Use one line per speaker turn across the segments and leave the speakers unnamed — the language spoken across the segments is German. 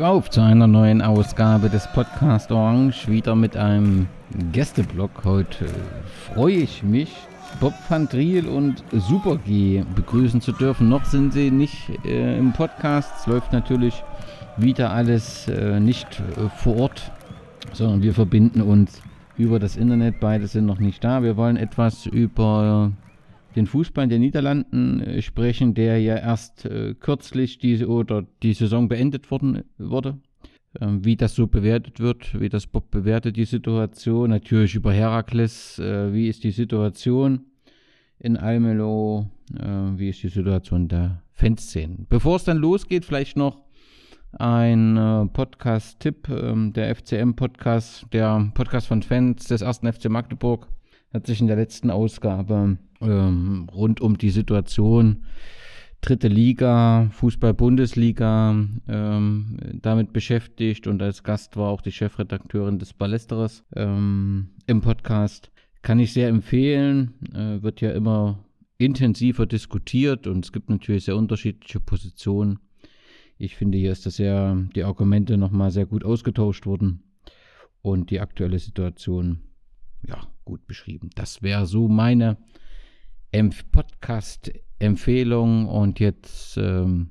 Glück auf zu einer neuen Ausgabe des Podcast Orange. Wieder mit einem Gästeblock. Heute freue ich mich, Bob van Driel und Super G begrüßen zu dürfen. Noch sind sie nicht äh, im Podcast. Es läuft natürlich wieder alles äh, nicht äh, vor Ort, sondern wir verbinden uns über das Internet. Beide sind noch nicht da. Wir wollen etwas über den Fußball in den Niederlanden äh, sprechen, der ja erst äh, kürzlich diese oder die Saison beendet worden wurde. Ähm, wie das so bewertet wird, wie das Bob bewertet die Situation. Natürlich über Herakles, äh, wie ist die Situation in Almelo, äh, wie ist die Situation der Fanszenen. Bevor es dann losgeht, vielleicht noch ein äh, Podcast-Tipp, ähm, der FCM-Podcast, der Podcast von Fans des ersten FC Magdeburg hat sich in der letzten Ausgabe ähm, rund um die Situation dritte Liga, Fußball-Bundesliga ähm, damit beschäftigt und als Gast war auch die Chefredakteurin des Ballesteres ähm, im Podcast. Kann ich sehr empfehlen, äh, wird ja immer intensiver diskutiert und es gibt natürlich sehr unterschiedliche Positionen. Ich finde, hier ist das ja die Argumente nochmal sehr gut ausgetauscht worden und die aktuelle Situation ja gut beschrieben. Das wäre so meine Podcast-Empfehlung. Und jetzt ähm,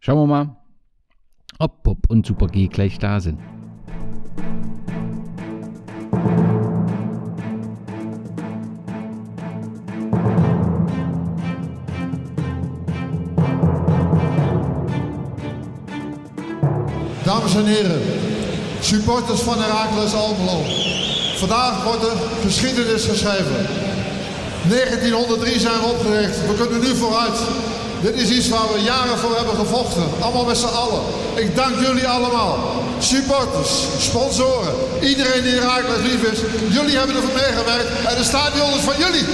schauen wir mal, ob Bob und Super G gleich da sind.
Dames en heren, supporters van Heracles Almelo. Vandaag wordt er geschiedenis geschreven. 1903 zijn we opgericht. We kunnen nu vooruit. Dit is iets waar we jaren voor hebben gevochten. Allemaal met z'n allen. Ik dank jullie allemaal. Supporters, sponsoren, iedereen die Herakles lief is. Jullie hebben ervoor meegewerkt en de stadion is van jullie.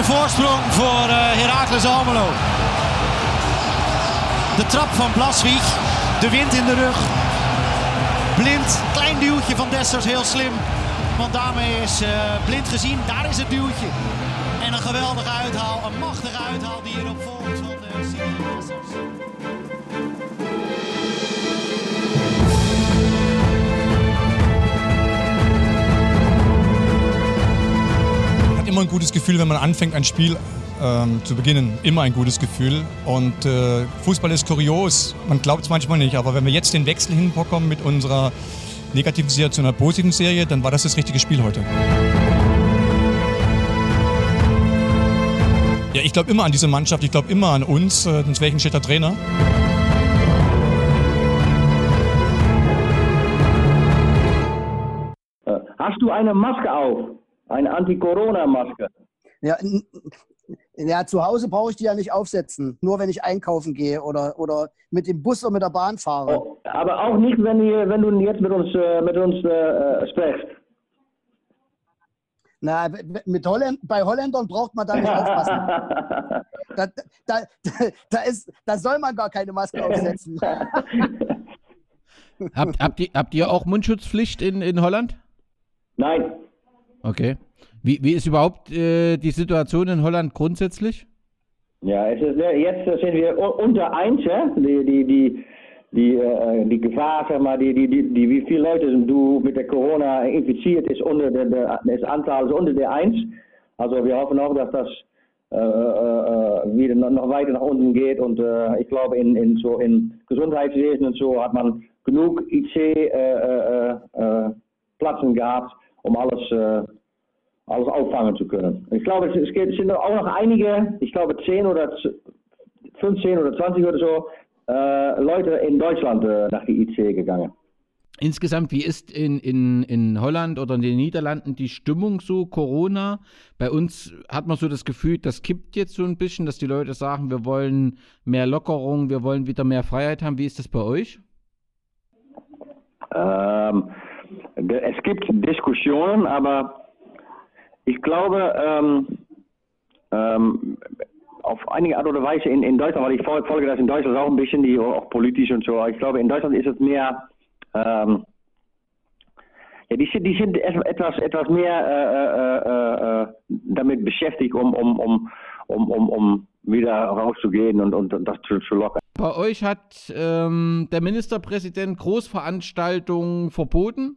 De voorsprong voor uh, Heracles Almelo. De trap van Blaswig. De wind in de rug. Blind. Klein duwtje van Dessers. Heel slim. Want daarmee is uh, blind gezien. Daar is het duwtje. En een geweldige uithaal. Een machtige uithaal die hierop volgt van uh,
immer ein gutes Gefühl, wenn man anfängt, ein Spiel ähm, zu beginnen. Immer ein gutes Gefühl. Und äh, Fußball ist kurios. Man glaubt es manchmal nicht. Aber wenn wir jetzt den Wechsel hinbekommen mit unserer negativen Serie zu einer positiven Serie, dann war das das richtige Spiel heute. Ja, ich glaube immer an diese Mannschaft. Ich glaube immer an uns. Äh, sonst wäre ich ein schlechter Trainer.
Äh, hast du eine Maske auf? Eine Anti-Corona-Maske.
Ja, ja, zu Hause brauche ich die ja nicht aufsetzen. Nur wenn ich einkaufen gehe oder, oder mit dem Bus oder mit der Bahn fahre.
Oh, aber auch nicht, wenn, ihr, wenn du jetzt mit uns, äh, mit uns äh, sprichst.
Na, mit Holländ bei Holländern braucht man da nicht aufpassen. da, da, da, ist, da soll man gar keine Maske aufsetzen.
habt, habt, ihr, habt ihr auch Mundschutzpflicht in, in Holland?
Nein.
Okay. Wie, wie ist überhaupt äh, die Situation in Holland grundsätzlich?
Ja, ist, jetzt sind wir unter 1, ja? die, die, die, die, äh, die Gefahr, sag mal, die, die, die, die, wie viele Leute du mit der Corona infiziert ist, unter der, der, das Anzahl ist unter der 1. Also wir hoffen auch, dass das äh, äh, wieder noch weiter nach unten geht und äh, ich glaube in, in so in Gesundheitswesen und so hat man genug IC äh, äh, Platzen gehabt, um alles alles auffangen zu können. Ich glaube, es, es sind auch noch einige, ich glaube 10 oder 15 oder 20 oder so, äh, Leute in Deutschland äh, nach die IC gegangen.
Insgesamt, wie ist in, in, in Holland oder in den Niederlanden die Stimmung so, Corona? Bei uns hat man so das Gefühl, das kippt jetzt so ein bisschen, dass die Leute sagen, wir wollen mehr Lockerung, wir wollen wieder mehr Freiheit haben. Wie ist das bei euch?
Ähm, es gibt Diskussionen, aber ich glaube, ähm, ähm, auf einige Art oder Weise in, in Deutschland, weil ich folge das in Deutschland auch ein bisschen, die auch politisch und so. Ich glaube, in Deutschland ist es mehr ähm, ja, die, sind, die sind etwas, etwas mehr äh, äh, äh, damit beschäftigt, um, um, um, um, um, um wieder rauszugehen und, und das zu, zu lockern.
Bei euch hat ähm, der Ministerpräsident Großveranstaltungen verboten.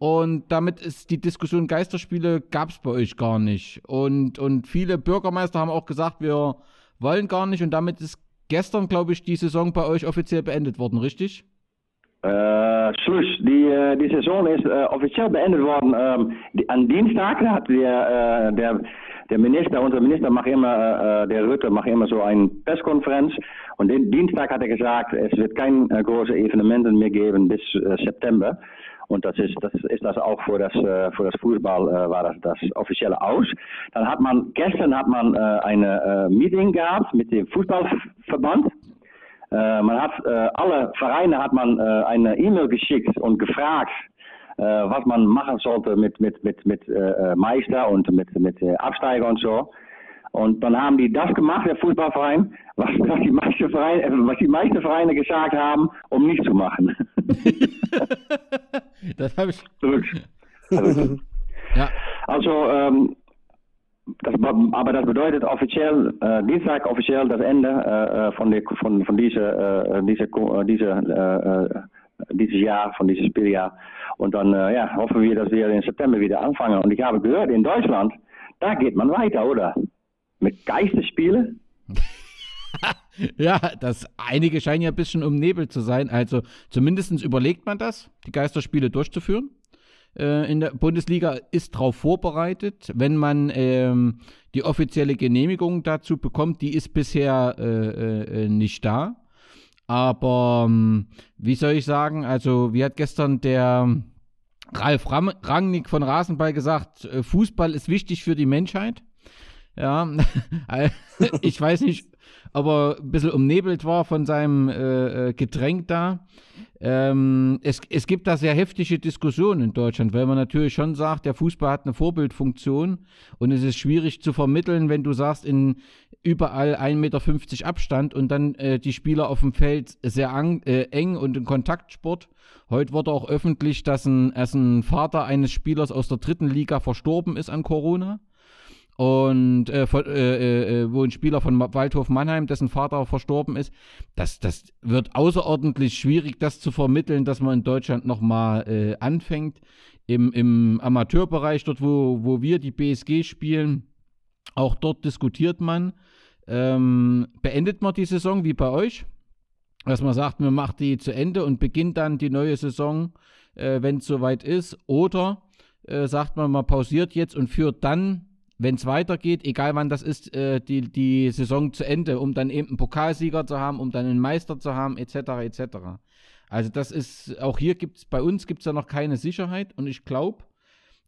Und damit ist die Diskussion Geisterspiele gab es bei euch gar nicht. Und, und viele Bürgermeister haben auch gesagt, wir wollen gar nicht. Und damit ist gestern, glaube ich, die Saison bei euch offiziell beendet worden, richtig?
Äh, Schluss. Die, äh, die Saison ist äh, offiziell beendet worden. Ähm, die, an Dienstag hat der, der, der Minister, unser Minister macht immer, äh, der Rütte macht immer so eine Presskonferenz. Und den Dienstag hat er gesagt, es wird kein äh, große Evenementen mehr geben bis September. Und das ist, das ist das auch für das, für das Fußball war das, das offizielle aus. Dann hat man, gestern hat man eine Meeting gehabt mit dem Fußballverband. Äh, man hat äh, alle Vereine hat man äh, eine E-Mail geschickt und gefragt, was man machen sollte mit mit mit mit Meister und mit mit Absteiger und so. Und dann haben die das gemacht, der Fußballverein, was, was, die, meisten Vereine, was die meisten Vereine gesagt haben, um nicht zu machen.
das habe ich.
Verrückt. Verrückt. Ja. Also, ähm, das, aber das bedeutet offiziell, äh, Dienstag offiziell das Ende äh, äh von, die, von, von diese, äh, diese, äh, diese, äh, dieses Jahr, von diesem Spieljahr. Und dann ja, hoffen wir, dass wir im September wieder anfangen. Und ich habe gehört, in Deutschland, da geht man weiter, oder? Mit Geisterspielen.
ja, das einige scheinen ja ein bisschen umnebelt zu sein. Also zumindest überlegt man das, die Geisterspiele durchzuführen äh, in der Bundesliga ist darauf vorbereitet. Wenn man ähm, die offizielle Genehmigung dazu bekommt, die ist bisher äh, äh, äh nicht da. Aber ähm, wie soll ich sagen, also wie hat gestern der Ralf Rangnick von Rasenball gesagt, äh, Fußball ist wichtig für die Menschheit. Ja, ich weiß nicht, ob er ein bisschen umnebelt war von seinem äh, Getränk da. Ähm, es, es gibt da sehr heftige Diskussionen in Deutschland, weil man natürlich schon sagt, der Fußball hat eine Vorbildfunktion und es ist schwierig zu vermitteln, wenn du sagst, in überall 1,50 Meter Abstand und dann äh, die Spieler auf dem Feld sehr ang, äh, eng und in Kontaktsport. Heute wurde auch öffentlich, dass ein, dass ein Vater eines Spielers aus der dritten Liga verstorben ist an Corona und äh, von, äh, äh, äh, wo ein Spieler von Waldhof Mannheim, dessen Vater verstorben ist, das, das wird außerordentlich schwierig, das zu vermitteln, dass man in Deutschland nochmal äh, anfängt. Im, Im Amateurbereich, dort wo, wo wir die BSG spielen, auch dort diskutiert man. Ähm, beendet man die Saison wie bei euch? Dass man sagt, man macht die zu Ende und beginnt dann die neue Saison, äh, wenn es soweit ist. Oder äh, sagt man, man pausiert jetzt und führt dann wenn es weitergeht, egal wann das ist, äh, die, die Saison zu Ende, um dann eben einen Pokalsieger zu haben, um dann einen Meister zu haben, etc. etc. Also das ist, auch hier gibt es, bei uns gibt es ja noch keine Sicherheit und ich glaube,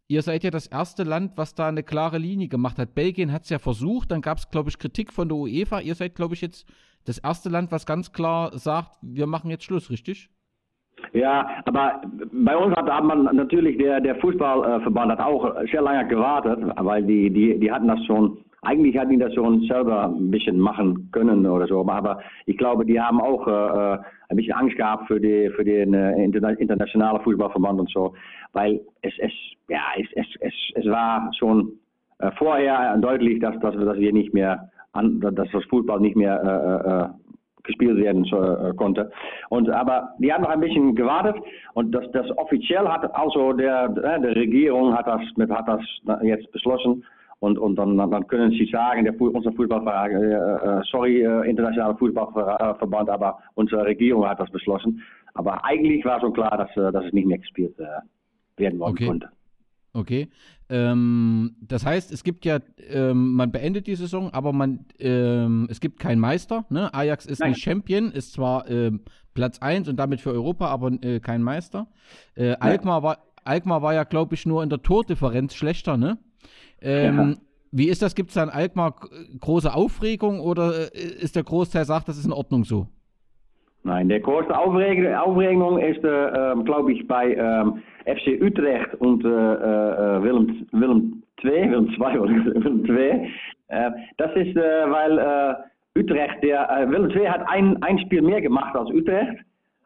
ihr seid ja das erste Land, was da eine klare Linie gemacht hat. Belgien hat es ja versucht, dann gab es, glaube ich, Kritik von der UEFA. Ihr seid, glaube ich, jetzt das erste Land, was ganz klar sagt, wir machen jetzt Schluss, richtig?
Ja, aber bei uns hat, man natürlich, der, der Fußballverband hat auch sehr lange gewartet, weil die, die, die hatten das schon, eigentlich hatten die das schon selber ein bisschen machen können oder so, aber ich glaube, die haben auch äh, ein bisschen Angst gehabt für, die, für den äh, internationalen Fußballverband und so, weil es, es, ja, es, es, es, es war schon äh, vorher deutlich, dass, dass, dass wir nicht mehr, an, dass das Fußball nicht mehr äh, äh, gespielt werden äh, konnte. Und, aber die haben noch ein bisschen gewartet und das, das offiziell hat also der, äh, der Regierung hat das, hat das jetzt beschlossen. Und, und dann, dann können sie sagen, der, unser Fußballverband, äh, äh, sorry, äh, internationale Fußballverband, aber unsere Regierung hat das beschlossen. Aber eigentlich war schon klar, dass, dass es nicht mehr gespielt werden
okay.
konnte.
Okay. Ähm, das heißt, es gibt ja, ähm, man beendet die Saison, aber man, ähm, es gibt keinen Meister. Ne? Ajax ist
Nein.
nicht Champion, ist zwar ähm, Platz 1 und damit für Europa, aber äh, kein Meister. Äh, Alkmaar, war, Alkmaar war ja, glaube ich, nur in der Tordifferenz schlechter, ne? Ähm, Wie ist das? Gibt es da in Alkmaar große Aufregung oder äh, ist der Großteil sagt, das ist in Ordnung so?
Nein, der größte Aufregung, Aufregung ist, äh, ähm, glaube ich, bei FC Utrecht und äh, äh, Willem, Willem II, Willem II oder Willem II. Äh, das ist, äh, weil äh, Utrecht, der, äh, Willem II hat ein, ein Spiel mehr gemacht als Utrecht.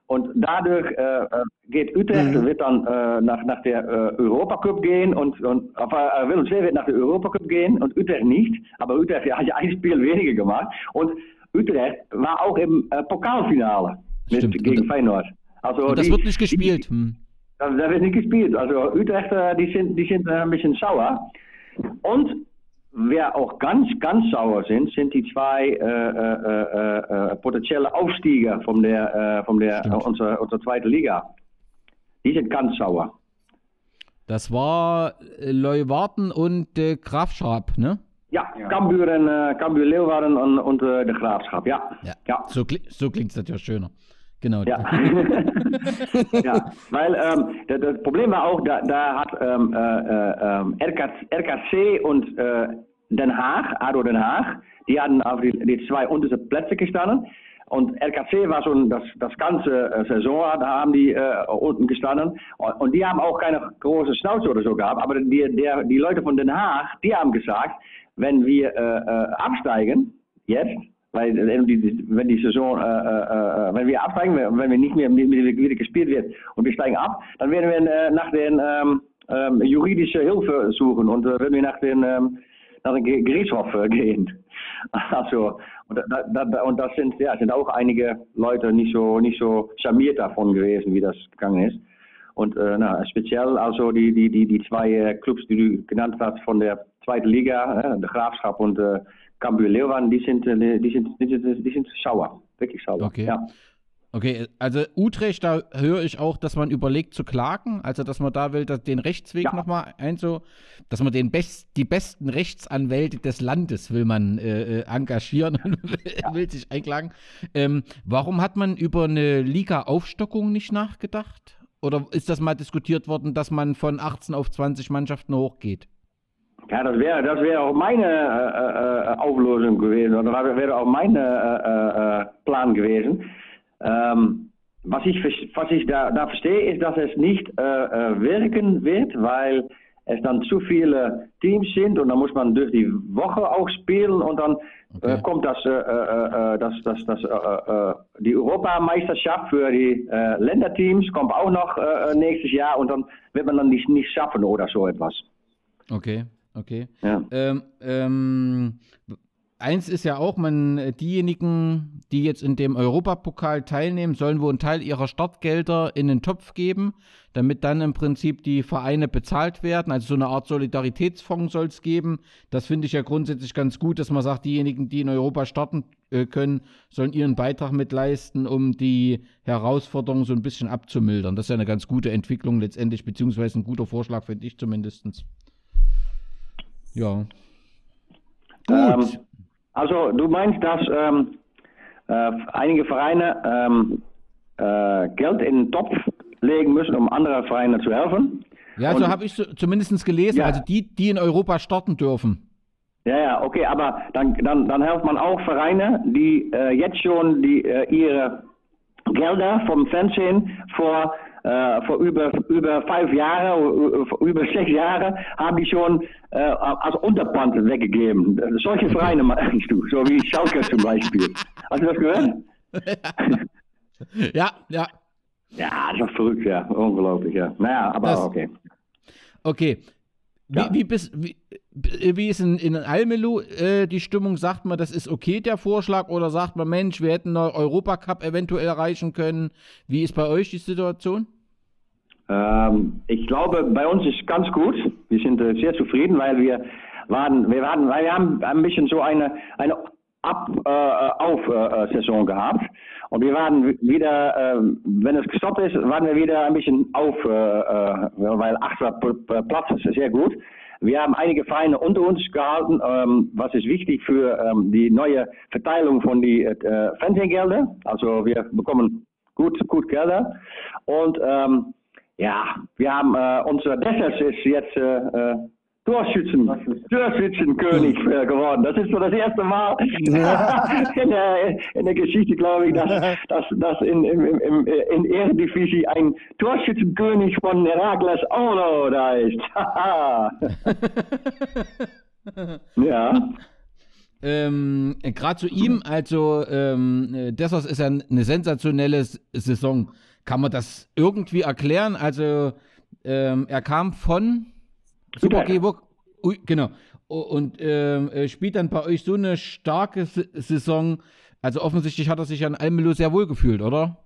Und dadurch äh, äh, geht Utrecht, wird dann äh, nach, nach der äh, Europacup gehen und, und aber, äh, Willem II wird nach der Europacup gehen und Utrecht nicht. Aber Utrecht hat ja ein Spiel weniger gemacht. Und Utrecht war auch im äh, Pokalfinale mit, gegen Feyenoord. Also
Und das
die-
wird nicht gespielt. Hm.
Da, da wird nicht gespielt. Also Utrecht, äh, die sind, die sind äh, ein bisschen sauer. Und wer auch ganz, ganz sauer sind, sind die zwei äh, äh, äh, äh, potenzielle Aufstieger von der, äh, von der
Stimmt.
unserer, unserer zweiten Liga. Die sind ganz sauer.
Das war Leuwarten und äh, Grafschap, ne?
Ja, Cambuur en äh, Cambuur Leeuwarden und, und äh, de Graafschap. Ja. ja.
So, kli so klingt es natürlich schöner. Genau.
Ja. ja, weil ähm, das, das Problem war auch, da, da hat ähm, äh, äh, ähm, RK, RKC und äh, Den Haag, ADO Den Haag, die hatten auf die, die zwei untersten Plätze gestanden. Und RKC war schon das, das ganze äh, Saison, da haben die äh, unten gestanden. Und, und die haben auch keine große Schnauze oder so gehabt. Aber die, der, die Leute von Den Haag, die haben gesagt, wenn wir äh, äh, absteigen, jetzt, weil die, wenn die Saison, äh, äh, äh, wenn wir absteigen, wenn wir nicht mehr wieder gespielt wird und wir steigen ab, dann werden wir nach den ähm, ähm, juridische Hilfe suchen und werden wir nach den ähm, nach Ge- Gerichtshof gehen. Also und, da, da, und das sind ja sind auch einige Leute nicht so nicht so charmiert davon gewesen, wie das gegangen ist. Und äh, na, speziell also die, die, die, die zwei Clubs, die du genannt hast von der zweiten Liga, äh, der Graafschap und äh, Cambuur Leeuwarden, die sind, äh, die, sind, die, sind, die sind sauer. Wirklich sauer.
Okay.
Ja.
Okay, also Utrecht, da höre ich auch, dass man überlegt zu klagen, also dass man da will, dass den Rechtsweg
Ja.
nochmal einso, dass man den best, die besten Rechtsanwälte des Landes will man äh, äh, engagieren und will sich einklagen. Ähm, warum hat man über eine Liga-Aufstockung nicht nachgedacht? Oder ist das mal diskutiert worden, dass man von 18 auf 20 Mannschaften hochgeht?
Ja, das wäre das wäre auch meine äh, äh, Auflösung gewesen oder das wäre auch mein äh, äh, äh, Plan gewesen. Ähm, was ich, was ich da, da verstehe, ist, dass es nicht äh, äh, wirken wird, weil es dann zu viele Teams sind und dann muss man durch die Woche auch spielen und dann
Okay.
äh, kommt das, äh, äh, äh, das, das, das, äh, äh, die Europameisterschaft für die äh, Länderteams kommt auch noch äh, nächstes Jahr und dann wird man dann nicht, nicht schaffen oder so etwas.
Okay, okay.
Ja.
Ähm, ähm, eins ist ja auch, man, äh, diejenigen, die jetzt in dem Europapokal teilnehmen, sollen wohl einen Teil ihrer Startgelder in den Topf geben, damit dann im Prinzip die Vereine bezahlt werden. Also so eine Art Solidaritätsfonds soll es geben. Das finde ich ja grundsätzlich ganz gut, dass man sagt, diejenigen, die in Europa starten äh, können, sollen ihren Beitrag mit leisten, um die Herausforderungen so ein bisschen abzumildern. Das ist ja eine ganz gute Entwicklung letztendlich, beziehungsweise ein guter Vorschlag, finde ich zumindest. Ja. Gut.
Ähm, also du meinst, dass ähm, äh, einige Vereine ähm, äh, Geld in den Topf legen müssen, um anderen Vereinen zu helfen?
ja, so habe ich so, zumindest gelesen.
Ja.
Also die, die in Europa starten dürfen.
Ja, ja, okay, aber dann, dann, dann hilft man auch Vereine, die äh, jetzt schon die, äh, ihre Gelder vom Fernsehen vor, äh, vor über, über fünf Jahre, äh, über sechs Jahre, haben die schon äh, als Unterpant weggegeben. Solche Vereine meinst du, so wie Schalke zum Beispiel. Hast du das gehört?
Ja, ja.
Ja, das ist doch verrückt, ja. Unglaublich, ja. Naja, aber
Das-
okay.
Okay. Wie,
Ja.
wie, bist, wie, wie ist in, in Almelo äh, die Stimmung? Sagt man, das ist okay, der Vorschlag? Oder sagt man, Mensch, wir hätten einen Europacup eventuell erreichen können? Wie ist bei euch die Situation?
Ähm, ich glaube, bei uns ist ganz gut. Wir sind äh, sehr zufrieden, weil wir waren, wir waren, weil wir haben ein bisschen so eine, eine Ab-Auf-Saison gehabt. Und wir waren wieder, äh, wenn es gestoppt ist, waren wir wieder ein bisschen auf, äh, äh, weil achter Platz ist sehr gut. Wir haben einige Vereine unter uns gehalten, ähm, was ist wichtig für ähm, die neue Verteilung von die äh, Fernsehgelder. Also wir bekommen gut, gut Gelder. Und ähm, ja, wir haben äh, unser Dessers ist jetzt äh, äh Torschützen, Torschützenkönig äh, geworden. Das ist so das erste Mal in, der, in der Geschichte, glaube ich, dass, dass, dass in, in, in, in Eredivisie ein Torschützenkönig von Herakles Olo da ist.
ja. Ähm, Gerade zu ihm, also ähm, das ist ja eine sensationelle Saison. Kann man das irgendwie erklären? Also ähm, er kam von Super G, genau. Und ähm, äh, spielt dann bei euch so eine starke Saison. Also offensichtlich hat er sich an Almelo sehr wohl gefühlt, oder?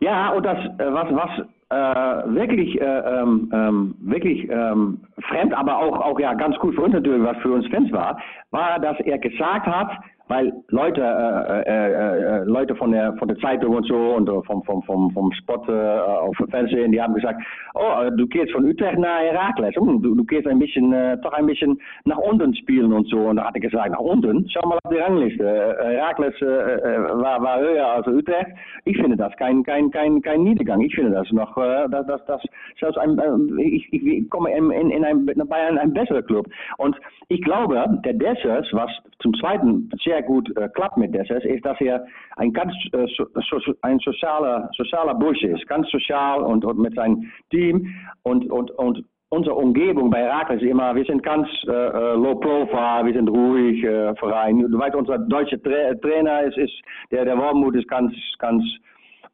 Ja, und das, äh, was, was äh, wirklich, äh, ähm, ähm, wirklich ähm, fremd, aber auch, auch ja ganz gut für uns natürlich, was für uns Fans war, war, dass er gesagt hat, weil Leute, äh, äh, äh, Leute von der von der Zeitung und so und vom vom vom vom Spot äh, auf Fernsehen, die haben gesagt, oh, du gehst von Utrecht nach Herakles, hm, du, du gehst ein bisschen äh, doch ein bisschen nach unten spielen und so. Und da hatte ich gesagt, nach unten, schau mal auf die Rangliste, Herakles war war höher als Utrecht. Ich finde das kein kein kein kein Niedergang. Ich finde das noch, dass das das selbst ein ich, ich komme in, in, in ein bei einem, einem besseren Club. Und ich glaube, der Dessers, was zum zweiten sehr sehr gut äh, klappt mit Dessers, ist, dass er ein ganz äh, so, so, ein sozialer, sozialer Busch ist. Ganz sozial und, und mit seinem Team und, und, und unsere Umgebung bei Rakel ist immer, wir sind ganz äh, äh, low profile, wir sind ruhig äh, Verein. Du weißt, unser deutscher Tra Trainer ist, ist der, der Wormut ist ganz, ganz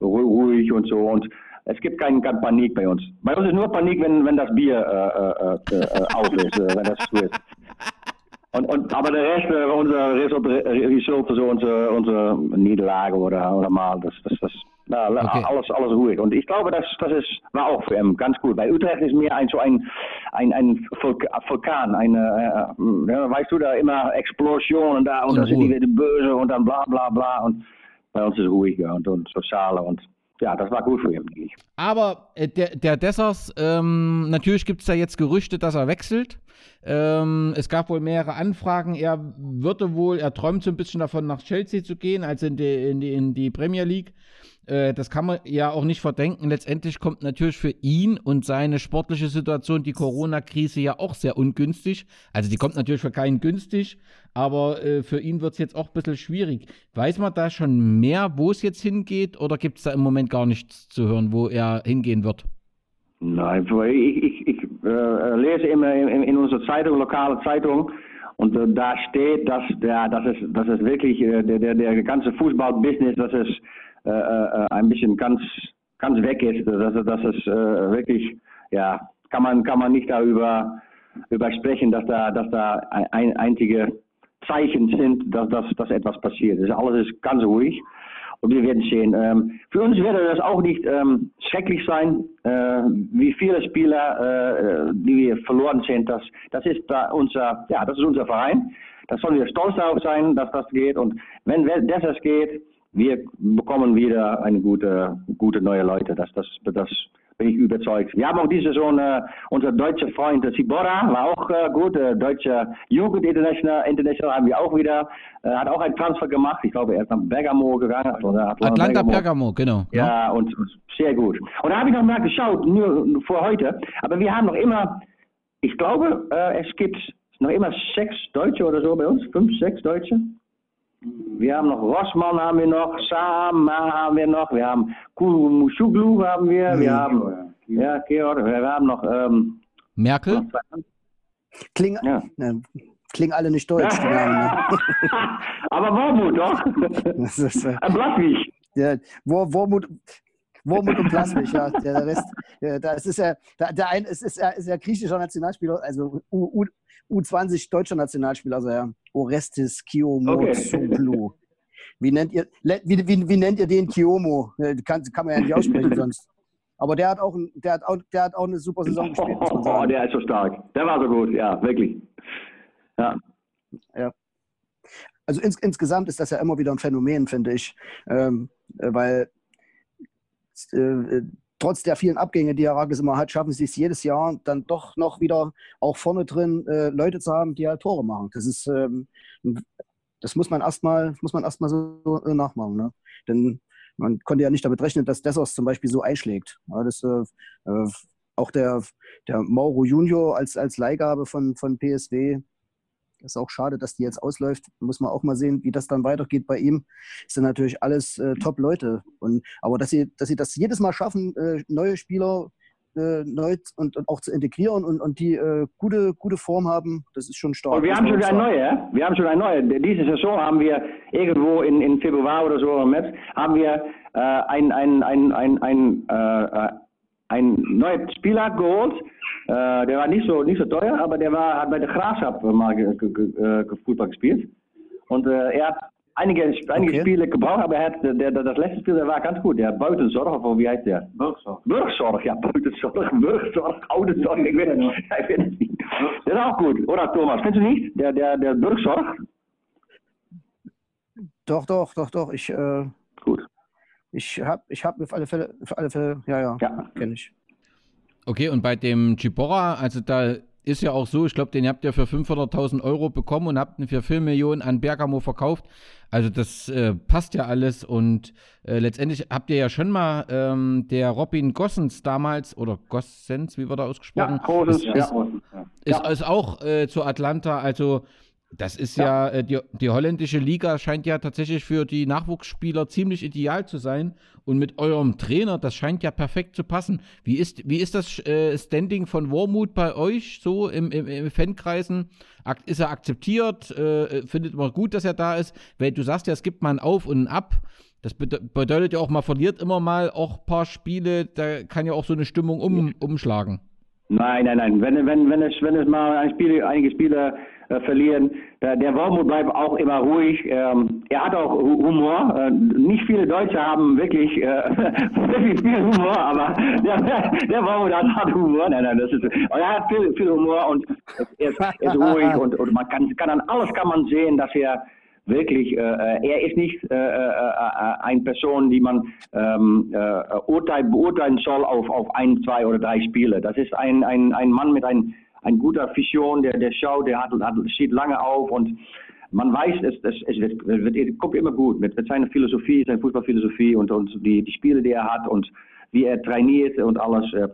ruhig und so und es gibt keinen kein Panik bei uns. Bei uns ist nur Panik, wenn, wenn das Bier äh, äh, äh, auf ist, wenn das so ist. Und, und, aber der Rest, äh, unser Result, so unsere, unsere Niederlage oder, oder mal, das, das, das okay. alles, alles ruhig. Und ich glaube, das, das ist, war auch für ihn ganz gut. Bei Utrecht ist mehr ein, so ein, ein, ein Vulkan, eine, äh, ja, weißt du, da immer Explosionen da und, und da sind die wieder böse und dann bla bla bla. Und bei uns ist es ruhiger und, und sozialer und ja, das war gut für ihn.
Aber äh, der, der Dessers, ähm, natürlich gibt es da jetzt Gerüchte, dass er wechselt. Ähm, es gab wohl mehrere Anfragen. Er würde wohl, er träumt so ein bisschen davon, nach Chelsea zu gehen, als in die, in die, in die Premier League. Äh, das kann man ja auch nicht verdenken. Letztendlich kommt natürlich für ihn und seine sportliche Situation die Corona-Krise ja auch sehr ungünstig. Also die kommt natürlich für keinen günstig, aber äh, für ihn wird es jetzt auch ein bisschen schwierig. Weiß man da schon mehr, wo es jetzt hingeht oder gibt es da im Moment gar nichts zu hören, wo er hingehen wird?
Nein, ich, ich, ich äh, lese immer in, in unserer Zeitung, lokale Zeitung, und äh, da steht, dass, der, dass, es, dass es wirklich äh, der, der, der ganze Fußballbusiness, dass es äh, äh, ein bisschen ganz, ganz weg ist. Dass, dass es äh, wirklich, ja, kann man, kann man nicht darüber über sprechen, dass da, dass da ein, einzige Zeichen sind, dass, dass, dass etwas passiert. Also alles ist ganz ruhig. Und wir werden sehen. Ähm, für uns werde das auch nicht ähm, schrecklich sein, äh, wie viele Spieler, äh, die wir verloren sind. Das, das ist da unser, ja, das ist unser Verein. Da sollen wir stolz darauf sein, dass das geht. Und wenn das geht, wir bekommen wieder eine gute, gute neue Leute. Das, das, das bin ich überzeugt. Wir haben auch diese Saison äh, unser deutscher Freund Sibora, war auch äh, gut. Äh, deutsche Jugend International, International haben wir auch wieder, äh, hat auch einen Transfer gemacht. Ich glaube, er ist nach Bergamo gegangen.
Oder Atlanta Bergamo. Bergamo, genau.
Ja, und, und sehr gut. Und da habe ich noch mal geschaut, nur vor heute. Aber wir haben noch immer, ich glaube, äh, es gibt noch immer sechs Deutsche oder so bei uns, fünf, sechs Deutsche. Wir haben noch Rossmann haben wir noch, Sama haben wir noch, wir haben Musuglu haben wir, wir haben, ja, Georg, wir haben noch, ähm,
Merkel?
Klingen, ja. ne, klingen alle nicht deutsch, die Namen. Ne?
Aber Wormut, doch. Das ist, äh, Blaswig.
Ja, Wormut, Wormut und Plaswig, ja. Der Rest, ja, das ist ja, der, der ein, es ist ja, ist ja griechischer Nationalspieler, also U, U, U20 deutscher Nationalspieler, also ja, Orestes Kiyomotsoglu. Okay. Wie nennt ihr, wie, wie, wie nennt ihr den Kiyomo? Kann, kann man ja nicht aussprechen sonst. Aber der hat auch, der hat auch, der hat auch eine super Saison gespielt.
Oh, der ist so stark. Der war so gut, ja, wirklich. Ja.
ja. also ins, insgesamt ist das ja immer wieder ein Phänomen, finde ich, ähm, äh, weil äh, trotz der vielen Abgänge, die Herakles immer hat, schaffen sie es jedes Jahr dann doch noch wieder auch vorne drin äh, Leute zu haben, die halt Tore machen. Das ist, ähm, das muss man erstmal, muss man erstmal so äh, nachmachen. Ne? Denn man konnte ja nicht damit rechnen, dass Dessos zum Beispiel so einschlägt. Ja, das, äh, äh, auch der, der Mauro Junior als, als Leihgabe von, von PSW ist auch schade, dass die jetzt ausläuft. Muss man auch mal sehen, wie das dann weitergeht bei ihm. Das sind natürlich alles äh, Top-Leute. aber dass sie, dass sie das jedes Mal schaffen, äh, neue Spieler äh, neu und, und, auch zu integrieren und, und die äh, gute, gute Form haben, das ist schon stark.
Und wir haben schon eine neue, wir haben schon eine neue. Diese Saison haben wir irgendwo in, in Februar oder so im März, haben wir äh, ein, ein, ein, ein, ein, äh, äh, ein neuer Spieler geholt. Äh, der war nicht so, nicht so teuer, aber der war, hat bei der Graafschap mal ge, ge, ge, Fußball gespielt. Und er hat einige, einige okay. Spiele gebraucht, aber er hat, der, der, das letzte Spiel der war ganz gut. Der Buitenzorg, of wie heißt der?
Burgzorg.
Burgzorg, ja, Buitenzorg, Burgzorg, Oudenzorg, ich weiß es nicht. Der ist auch gut, oder Thomas? Kennst du nicht? Der, der, der Burgzorg?
Doch, doch, doch, doch. Ich, äh. Ich habe ich hab auf alle Fälle, auf alle Fälle, ja, ja, ja. kenne ich.
Okay, und bei dem Chibora, also da ist ja auch so, ich glaube, den habt ihr für 500.000 Euro bekommen und habt ihn für 4 Millionen an Bergamo verkauft. Also das äh, passt ja alles und äh, letztendlich habt ihr ja schon mal ähm, der Robin Gossens damals, oder Gossens, wie wird er ausgesprochen?
Ja, Gossens,
ist,
ja,
ist, ist, ist, auch äh, zu Atlanta, also das ist ja, ja äh, die, die, holländische Liga scheint ja tatsächlich für die Nachwuchsspieler ziemlich ideal zu sein. Und mit eurem Trainer, das scheint ja perfekt zu passen. Wie ist, wie ist das äh, Standing von Warmut bei euch so im, im, im Fankreisen? Ist er akzeptiert? Äh, findet man gut, dass er da ist? Weil du sagst ja, es gibt mal ein Auf und ein Ab. Das bedeutet ja auch, man verliert immer mal auch ein paar Spiele. Da kann ja auch so eine Stimmung um, umschlagen.
Nein, nein, nein. Wenn, wenn, wenn, es, wenn es mal ein Spiel, einige Spieler äh, verlieren. Der, der Wormut bleibt auch immer ruhig. Ähm, er hat auch Humor. Äh, nicht viele Deutsche haben wirklich, äh, wirklich viel Humor, aber der, der Wormut hat, hat Humor. Nein, nein, das ist, er hat viel, viel Humor und er ist, er ist ruhig und, und man kann, kann an alles kann man sehen, dass er wirklich, äh, er ist nicht äh, äh, äh eine Person, die man ähm, äh, urteil, beurteilen soll auf, auf ein, zwei oder drei Spiele. Das ist ein, ein, ein Mann mit einem ein guter Vision, der, der schaut, der hat, hat, steht lange auf und man weiß, es, es, es, wird, wird, es kommt immer gut mit, mit seiner Philosophie, seiner Fußballphilosophie und, und die, die Spiele, die er hat und wie er trainiert und alles, äh,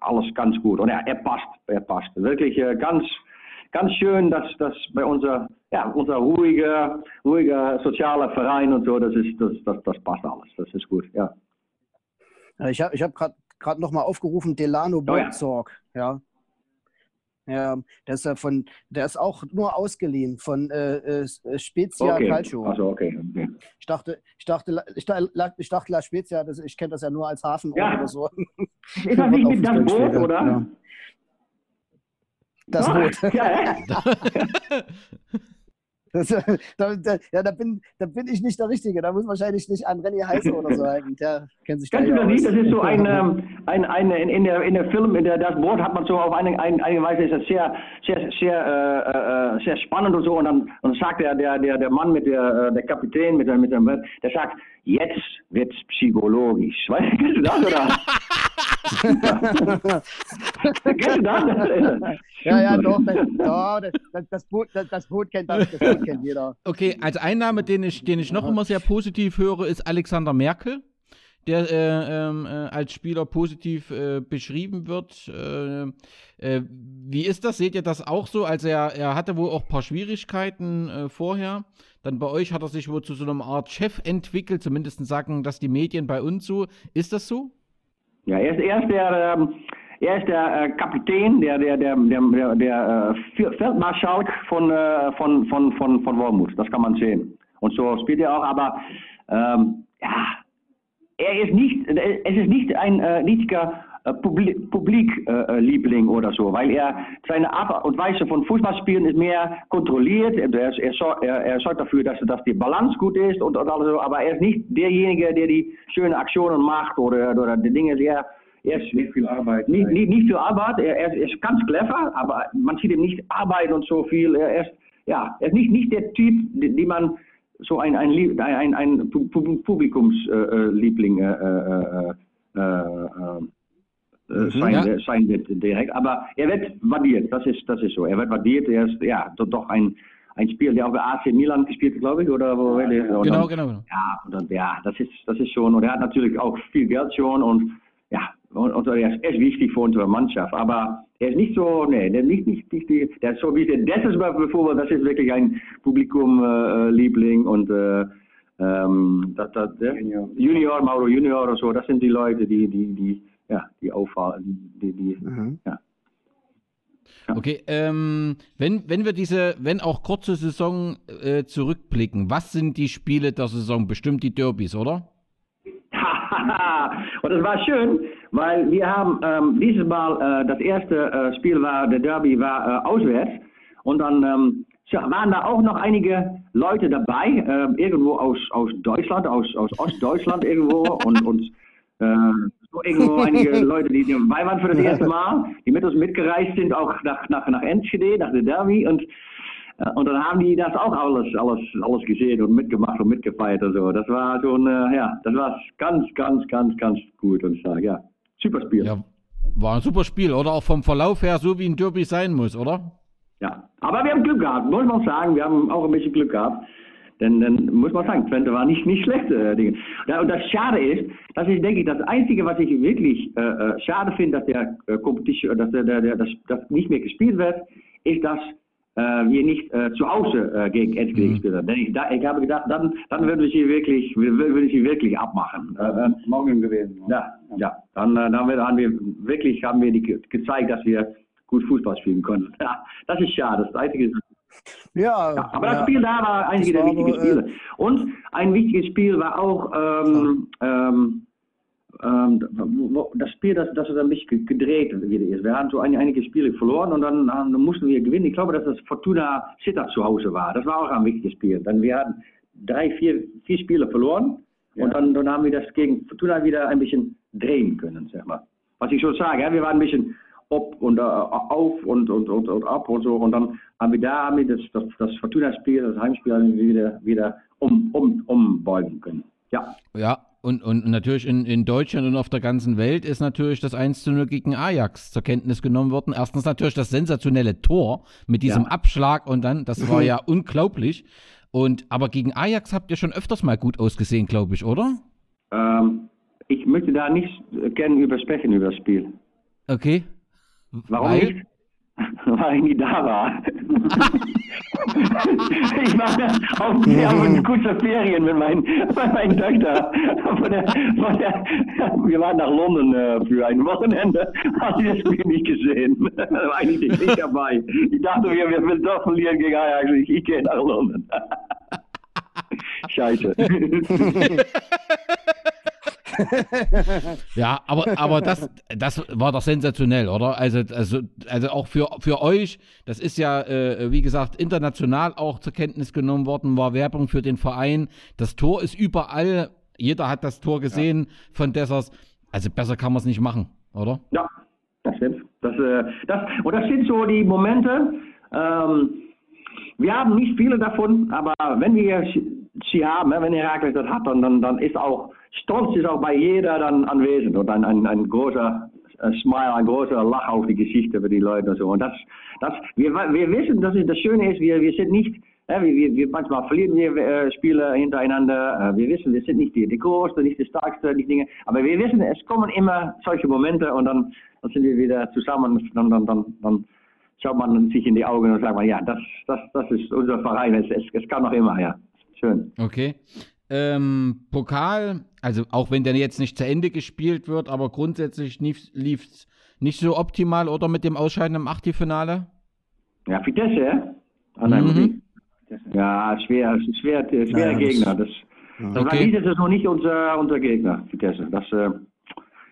alles ganz gut. Und er, er passt, er passt. Wirklich äh, ganz, ganz schön, dass, dass bei unser, ja, unser ruhiger, ruhiger sozialer Verein und so, das ist, das, das, das passt alles. Das ist gut, ja.
Ich habe ich hab gerade noch mal aufgerufen, Delano Bolzorg, oh, ja. ja. Ja, der ist ja von, der ist auch nur ausgeliehen von äh, äh, Spezia
okay.
Calcio.
Also okay. okay.
Ich dachte, ich dachte, ich dachte, ich dachte La Spezia, das, ich kenne das ja nur als Hafen
ja.
oder so.
Ist das nicht mit das Boot, oder? Ja.
Das. Ja, ja. Das, da, da, ja, da bin, da bin ich nicht der Richtige. Da muss wahrscheinlich nicht an René Heiße oder so halten. Der kennt sich
Kennst du das nicht? Das ist so ein, ähm, ein, ein in, der, in der Film, in der, das Wort hat man so auf eine, eine, eine Weise ist das sehr, sehr, sehr, äh, äh, sehr spannend und so. Und dann, und sagt der, der, der, der Mann mit der, äh, der Kapitän, mit der, mit dem, der sagt, jetzt wird's psychologisch. Weißt du, kennst du das oder?
Kennst du das? ja, ja, doch. Das, das, das, Boot, das, das Boot kennt das, das Boot kennt jeder.
Okay, als Einnahme, den ich, den ich noch immer sehr positiv höre, ist Alexander Merkel der äh, ähm, äh, als Spieler positiv äh, beschrieben wird. Äh, äh, wie ist das? Seht ihr das auch so? Also er, er hatte wohl auch ein paar Schwierigkeiten äh, vorher. Dann bei euch hat er sich wohl zu so einer Art Chef entwickelt. Zumindest sagen das die Medien bei uns so. Ist das so?
Ja, er ist, er ist der, ähm, er ist der äh, Kapitän, der, der, der, der, der, äh, Feldmarschalk von, äh, von, von, von, von Wormut. Das kann man sehen. Und so spielt er auch, aber ähm, ja, er ist nicht, es ist nicht ein äh, richtiger äh, Publikliebling äh, oder so, weil er seine Art und Weise von Fußballspielen ist mehr kontrolliert. Er, er, er, er sorgt dafür, dass, dass die Balance gut ist und, und alles so, aber er ist nicht derjenige, der die schönen Aktionen macht oder, oder die Dinge sehr. Er ist
nicht viel Arbeit.
Nicht, nicht, nicht viel Arbeit. Er, er, ist ganz clever, aber man sieht ihm nicht Arbeit und so viel. Er ist ja, er ist nicht, nicht der Typ, den man so ein, ein, ein, ein Publikumsliebling äh, äh, äh, sein, ja. sein wird direkt. Aber er wird validiert, das ist, das ist so. Er wird validiert, er ist ja doch ein, ein Spieler, der auch bei AC Milan gespielt hat, glaube ich, oder wo ja.
Genau, genau, genau.
Ja, dann, ja, das ist, das ist schon, und er hat natürlich auch viel Geld schon und und, und er ist wichtig für unsere Mannschaft. Aber er ist nicht so, nee, der ist nicht, nicht, nicht die, der ist so wie der Desses bevor, das ist wirklich ein Publikumliebling äh, und äh, ähm, das, das, Junior. Junior, Mauro Junior oder so, das sind die Leute, die, die, die, ja, die auffallen, die, die, mhm. ja.
Okay, ähm, wenn, wenn wir diese, wenn auch kurze Saison äh, zurückblicken, was sind die Spiele der Saison? Bestimmt die Derbys, oder?
und das war schön, weil wir haben ähm, dieses Mal, äh, das erste äh, Spiel war, der Derby war äh, auswärts. Und dann ähm, waren da auch noch einige Leute dabei, äh, irgendwo aus, aus Deutschland, aus, aus Ostdeutschland irgendwo und, und äh, so irgendwo einige Leute, die dabei waren für das erste Mal, die mit uns mitgereist sind, auch nach, nach, nach Enschede, nach der Derby. Und und dann haben die das auch alles, alles, alles gesehen und mitgemacht und mitgefeiert und so. Das war ein, äh, ja, das war ganz, ganz, ganz, ganz gut und ich sage, ja, super Spiel. Ja,
war ein super Spiel, oder? Auch vom Verlauf her, so wie ein Derby sein muss, oder?
Ja, aber wir haben Glück gehabt, muss man sagen. Wir haben auch ein bisschen Glück gehabt. Denn dann muss man sagen, Twente war nicht, nicht schlechte äh, Dinge. Und das Schade ist, das ist, denke ich, das Einzige, was ich wirklich äh, äh schade finde, dass der äh, Competition, dass der, der, der, das, das nicht mehr gespielt wird, ist, dass äh, wir nicht äh, zu Hause äh, gegen Enschede mhm. gespielt haben. Denn ich, da, ich habe gedacht, dann, dann würde ich sie wirklich, würde ich sie wirklich abmachen. Äh, morgen gewesen. Ja, ja. Dann, äh, dann haben wir wirklich haben wir die gezeigt, dass wir gut Fußball spielen können. Ja, das ist schade. Das Einzige ist, ja, ja, aber das ja. Spiel da war einige der wichtigen Spiele. Und ein wichtiges Spiel war auch ähm, ähm, ähm, das Spiel, das, das ist ein bisschen gedreht wieder ist. Wir haben so ein, einige Spiele verloren und dann, dann, mussten wir gewinnen. Ich glaube, dass das Fortuna Sittard zu Hause war. Das war auch ein wichtiges Spiel. Dann wir hatten drei, vier, vier Spiele verloren ja. und dann, dann haben wir das gegen Fortuna wieder ein bisschen drehen können, sag mal. Was ich schon sage, ja, wir waren ein bisschen op und uh, auf und, und, und, und ab und so. Und dann haben wir da haben wir das, das, das Fortuna-Spiel, das Heimspiel wieder, wieder um, um, umbeugen können. Ja.
Ja, und, und natürlich in, in Deutschland und auf der ganzen Welt ist natürlich das 1 zu 0 gegen Ajax zur Kenntnis genommen worden. Erstens natürlich das sensationelle Tor mit diesem ja. Abschlag und dann, das war ja unglaublich. Und aber gegen Ajax habt ihr schon öfters mal gut ausgesehen, glaube ich, oder?
Ähm, ich möchte da nicht gerne übersprechen über das Spiel.
Okay.
Warum Weil? nicht? Weil ich nie da war. ich war auf, auf kurzer Ferien mit, mein, mit meiner Tochter. Von der, von der, wir waren nach London äh, für ein Wochenende. Hast du das Spiel nicht gesehen? da war eigentlich nicht dabei. Ich dachte, wir, wir will doch verlieren gegen Ajax. Ich, ich gehe nach London. Scheiße.
ja, aber, aber das, das war doch sensationell, oder? Also, also, also auch für, für euch, das ist ja, äh, wie gesagt, international auch zur Kenntnis genommen worden, war Werbung für den Verein. Das Tor ist überall, jeder hat das Tor gesehen ja. von Dessers. Also besser kann man es nicht machen, oder?
Ja, das stimmt. Das, äh, das, und das sind so die Momente, ähm, wir haben nicht viele davon, aber wenn wir sie haben, wenn Herakles das hat, dann, dann, dann ist auch Stolz ist auch bei jeder dann anwesend und ein, ein, ein großer ein Smile, ein großer Lach auf die Geschichte für die Leute und so. Und das, das, wir, wir wissen, dass das Schöne ist, wir, wir sind nicht, äh, wir, wir, manchmal verlieren wir äh, Spiele hintereinander. Äh, wir wissen, wir sind nicht die, die Größte, nicht die Starkste, die Dinge. Aber wir wissen, es kommen immer solche Momente und dann, dann sind wir wieder zusammen dann, dann, dann, dann schaut man sich in die Augen und sagt man, ja, das, das, das ist unser Verein, es, es, es kann noch immer, ja. Schön.
Okay. Ähm, Pokal, also auch wenn der jetzt nicht zu Ende gespielt wird, aber grundsätzlich lief es nicht so optimal oder mit dem Ausscheiden im Achtelfinale?
Ja, Vitesse, ja? Nein, mhm. Ja, schwer, schwer, schwerer ja, Gegner. Das, das okay. war dieses Saison nicht unser, unser Gegner, Vitesse. Das, äh,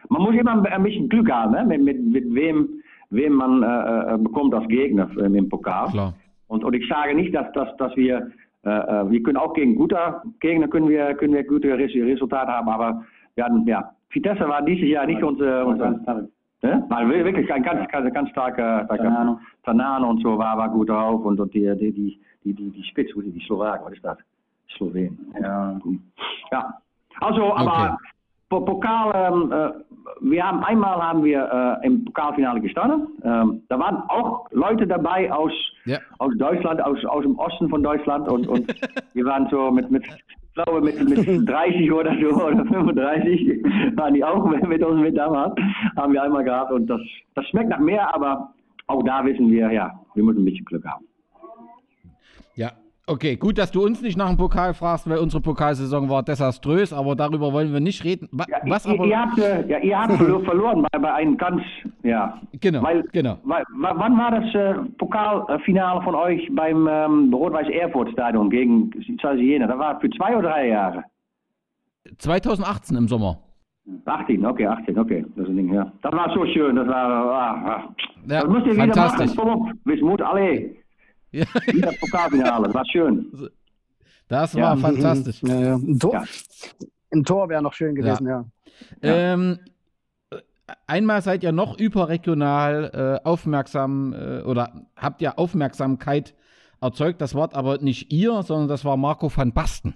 man muss immer ein bisschen Glück haben, ne? mit, mit, mit wem, wem man äh, äh bekommt als Gegner im Pokal. Klar. Und, und ich sage nicht, dass, dass, dass wir wir können auch gegen gute Gegner können wir, können wir gute Resultate haben, aber wir hatten, ja, Vitesse war dieses Jahr nicht unser, unser Ne? Weil wirklich ein ganz, ganz, ganz starker, starker
Tanano.
Tanano und so war, war gut drauf und, und die, die, die, die, die, die Spitze, die, die Slowaken, was ist das? Slowen.
Ja.
Ja. Also, aber Po- Pokal, ähm, äh, wir haben einmal haben wir äh, im Pokalfinale gestanden. Ähm, da waren auch Leute dabei aus,
Ja.
aus Deutschland, aus, aus dem Osten von Deutschland und, und wir waren so mit, mit ich glaube mit, mit 30 oder so oder 35 waren die auch mit, mit uns mit damals. Haben wir einmal gehabt und das, das schmeckt nach mehr, aber auch da wissen wir, ja, wir müssen ein bisschen Glück haben.
Okay, gut, dass du uns nicht nach dem Pokal fragst, weil unsere Pokalsaison war desaströs, aber darüber wollen wir nicht reden. Wa-
Ja,
Was
ihr,
aber.
ihr habt, äh, ja, ihr habt verlo- verloren bei, bei einem ganz, ja.
Genau,
Weil,
genau.
Weil, wa- wann war das äh, Pokalfinale von euch beim ähm, Rot-Weiß Erfurt Stadion gegen Jena? Das war für zwei oder drei Jahre?
2018 im Sommer.
18, okay, 18, okay. Das, ist ein Ding, ja. das war so schön, das war, ah, ah.
Ja,
das müsst ihr wieder
fantastisch.
machen, Wismut, alle,
Ja,
wieder Pokalfinale, das war schön.
das
Ja.
war fantastisch.
Ja, ja. Ein Tor,
Ja.
Tor wäre noch schön gewesen, ja.
Ähm, einmal seid ihr noch überregional äh, aufmerksam äh, oder habt ihr Aufmerksamkeit erzeugt. Das wart aber nicht ihr, sondern das war Marco van Basten,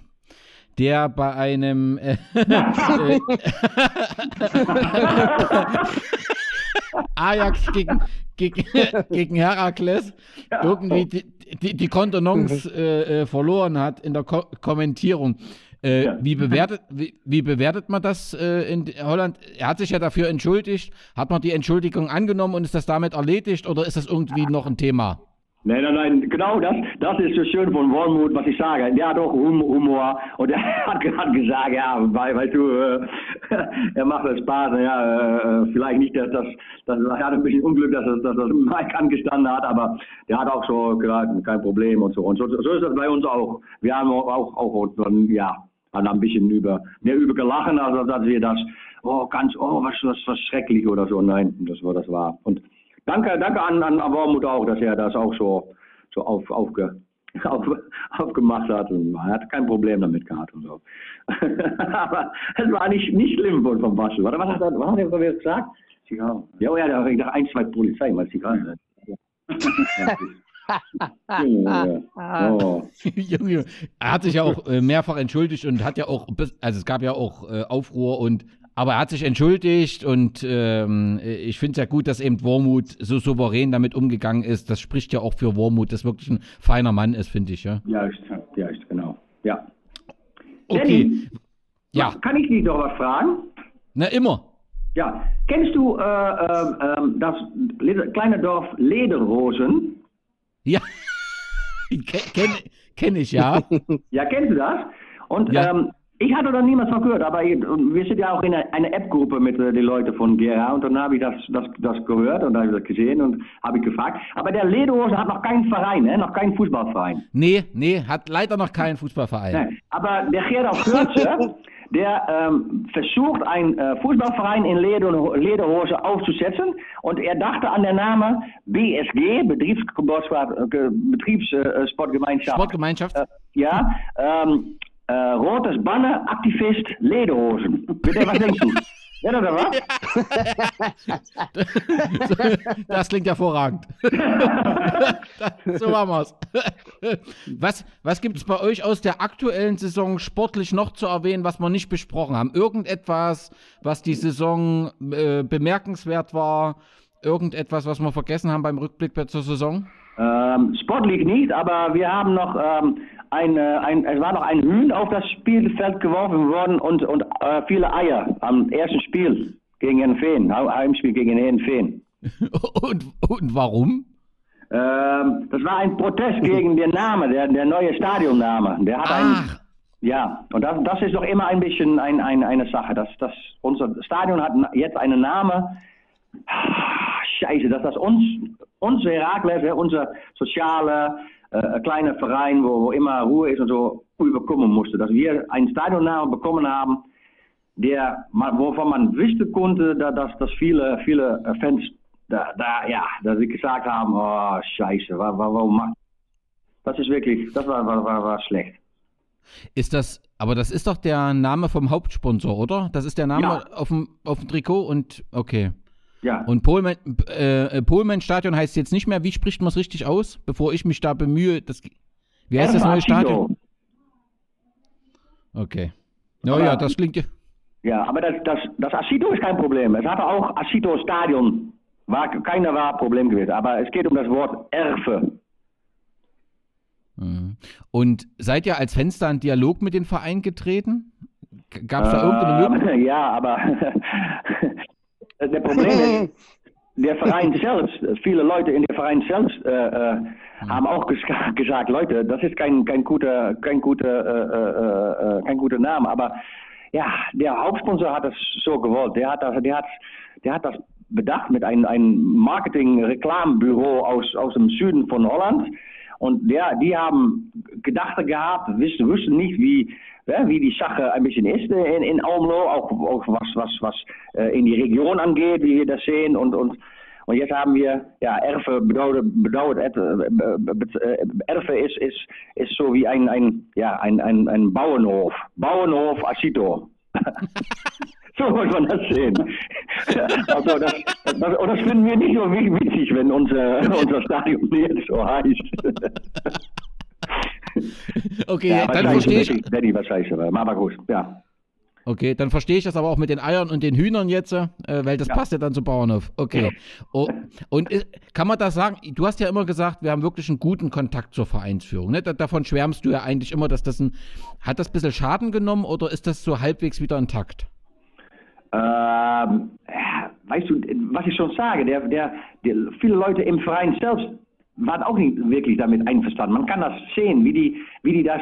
der bei einem äh, äh, Ajax gegen, gegen, gegen Herakles irgendwie die, die, die Kontenance äh, äh, verloren hat in der Ko Kommentierung. Äh,
Ja.
wie, bewertet, wie, wie bewertet man das äh, in Holland? Er hat sich ja dafür entschuldigt. Hat man die Entschuldigung angenommen und ist das damit erledigt oder ist das irgendwie noch ein Thema?
Nein, nein, nein, genau das, das ist so schön von Wormut, was ich sage. Der hat auch Hum- Humor und er hat, hat gesagt, ja, weil, weil du, äh, er macht das Spaß, ja, äh, vielleicht nicht, dass das, das er hat ein bisschen Unglück, dass das, dass das Mike angestanden hat, aber der hat auch so gesagt, kein Problem und so. Und so, so ist das bei uns auch. Wir haben auch, auch, auch ja, haben ein bisschen über, mehr über gelachen, als dass wir das, oh, ganz, oh, was, was, was schrecklich oder so. Nein, das war, das war. Und Danke, danke an, an Wormut auch, dass er das auch so, so auf, aufge, auf, aufgemacht hat. Und er hat kein Problem damit gehabt und so. Aber es war nicht, nicht schlimm von, von Basel. Was, was, hat er, was hat er gesagt? Zigarren. Ja, oh ja, da ich dachte, ein, zwei Polizei, mal Zigarren. Ja. Ja. Oh.
Junge, er hat sich ja auch äh, mehrfach entschuldigt und hat ja auch, bis- also es gab ja auch äh, Aufruhr und, aber er hat sich entschuldigt und ähm, ich finde es ja gut, dass eben Wormut so souverän damit umgegangen ist. Das spricht ja auch für Wormut, dass wirklich ein feiner Mann ist, finde ich, ja.
Ja, ist, ja, ist genau. Ja.
Okay.
Danny,
Ja,
Kann ich dich noch was fragen?
na immer.
Ja. Kennst du äh, ähm, das le- kleine Dorf Lederhosen?
Ja. Ke- Kenn kenn ich, ja.
Ja, kennst du das? Und
Ja.
ähm, ich hatte da niemals von gehört, aber wir sind ja auch in einer eine App-Gruppe mit äh, den Leuten von GRA und dann habe ich das, das, das gehört und habe ich das gesehen und habe ich gefragt. Aber der Lederhose hat noch keinen Verein, ne? noch keinen Fußballverein.
Nee, nee, hat leider noch keinen Fußballverein.
Nee. Aber der Gerald Kürze, der ähm, versucht, einen äh, Fußballverein in Leder, Lederhose aufzusetzen. Und er dachte an den Namen BSG, Betriebssportgemeinschaft. Äh, Betriebssportgemeinschaft.
Sportgemeinschaft?
Äh, ja, ähm, äh, rotes Banner, Aktivist, Lederhosen. Bitte, was denkst du? Ja, oder was?
Das klingt hervorragend. so machen wir's. Was, was gibt es bei euch aus der aktuellen Saison sportlich noch zu erwähnen, was wir nicht besprochen haben? Irgendetwas, was die Saison äh, bemerkenswert war? Irgendetwas, was wir vergessen haben beim Rückblick zur Saison?
Ähm, sportlich nicht, aber wir haben noch ähm, ein, äh, ein, es war noch ein Hühn auf das Spielfeld geworfen worden und, und äh, viele Eier am ersten Spiel gegen den Feen, Heim- Heimspiel gegen den Feen.
Und, und warum?
Ähm, das war ein Protest gegen den Namen, der, der neue Stadionname. Der hat einen,
Ach,
ja, und das, das ist doch immer ein bisschen ein, ein, eine Sache. Das, das, unser Stadion hat jetzt einen Namen. Ah, Scheiße, dass das uns, uns Herakles, unser soziale äh, kleiner Verein, wo, wo immer Ruhe ist und so, überkommen musste. Dass wir einen Stadionnamen bekommen haben, der, wovon man wissen konnte, da, dass, dass viele, viele Fans da, da, ja, dass sie gesagt haben, oh, Scheiße, wa- wa- warum macht das ist wirklich, das war, war, war, war schlecht.
ist das, aber das ist doch der Name vom Hauptsponsor, oder? Das ist der Name
Ja.
auf, dem, auf dem Trikot und okay. Ja. Und Polman, äh, Polman Stadion heißt jetzt nicht mehr, wie spricht man es richtig aus, bevor ich mich da bemühe? Das, wie heißt das neue Stadion? Okay. Naja, ja, das klingt ja.
Ja, aber das, das, das Asito ist kein Problem. Es hatte auch Asito Stadion. War, keiner war Problem gewesen. Aber es geht um das Wort Erfe.
Mhm. Und seid ihr als Fenster in Dialog mit den Verein getreten? Gab es da äh, irgendeine Möglichkeit?
Ja, aber der Problem ist, der Verein selbst, viele Leute in der Verein selbst äh, äh, mhm. haben auch ges gesagt, Leute, das ist kein, kein guter, kein guter, äh, äh, äh, kein guter Name, aber ja, der Hauptsponsor hat das so gewollt. Der hat das, der hat, der hat das bedacht mit einem, einem Marketing-Reklambüro aus, aus dem Süden von Holland. Und der, die haben Gedachten gehabt, wussten nicht, wie, ja, wie die Sache ein bisschen ist in, in Almelo, auch, auch was, was, was äh, in die Region angeht, wie wir das sehen. Und, und, und jetzt haben wir, ja, Erfe bedeutet, bedeutet äh, Erfe ist, ist, ist so wie ein, ein, ja, ein, ein, ein Bauernhof. Bauernhof Asito. so muss man das sehen. Also das, das, und das finden wir nicht so witzig, wenn unser, unser Stadion jetzt so heißt.
okay, ja, dann verstehe ich.
Daddy wahrscheinlich, aber gut, ja.
Okay, dann verstehe ich das aber auch mit den Eiern und den Hühnern jetzt, äh, weil das ja. passt ja dann zu Bauernhof. Okay. Oh, und ist, kann man das sagen? Du hast ja immer gesagt, wir haben wirklich einen guten Kontakt zur Vereinsführung. Ne? davon schwärmst du ja eigentlich immer, dass das ein. Hat das ein bisschen Schaden genommen oder ist das so halbwegs wieder intakt?
Ähm, weißt du, was ich schon sage, der, der, der, viele Leute im Verein selbst waren auch nicht wirklich damit einverstanden. Man kann das sehen, wie die, wie die das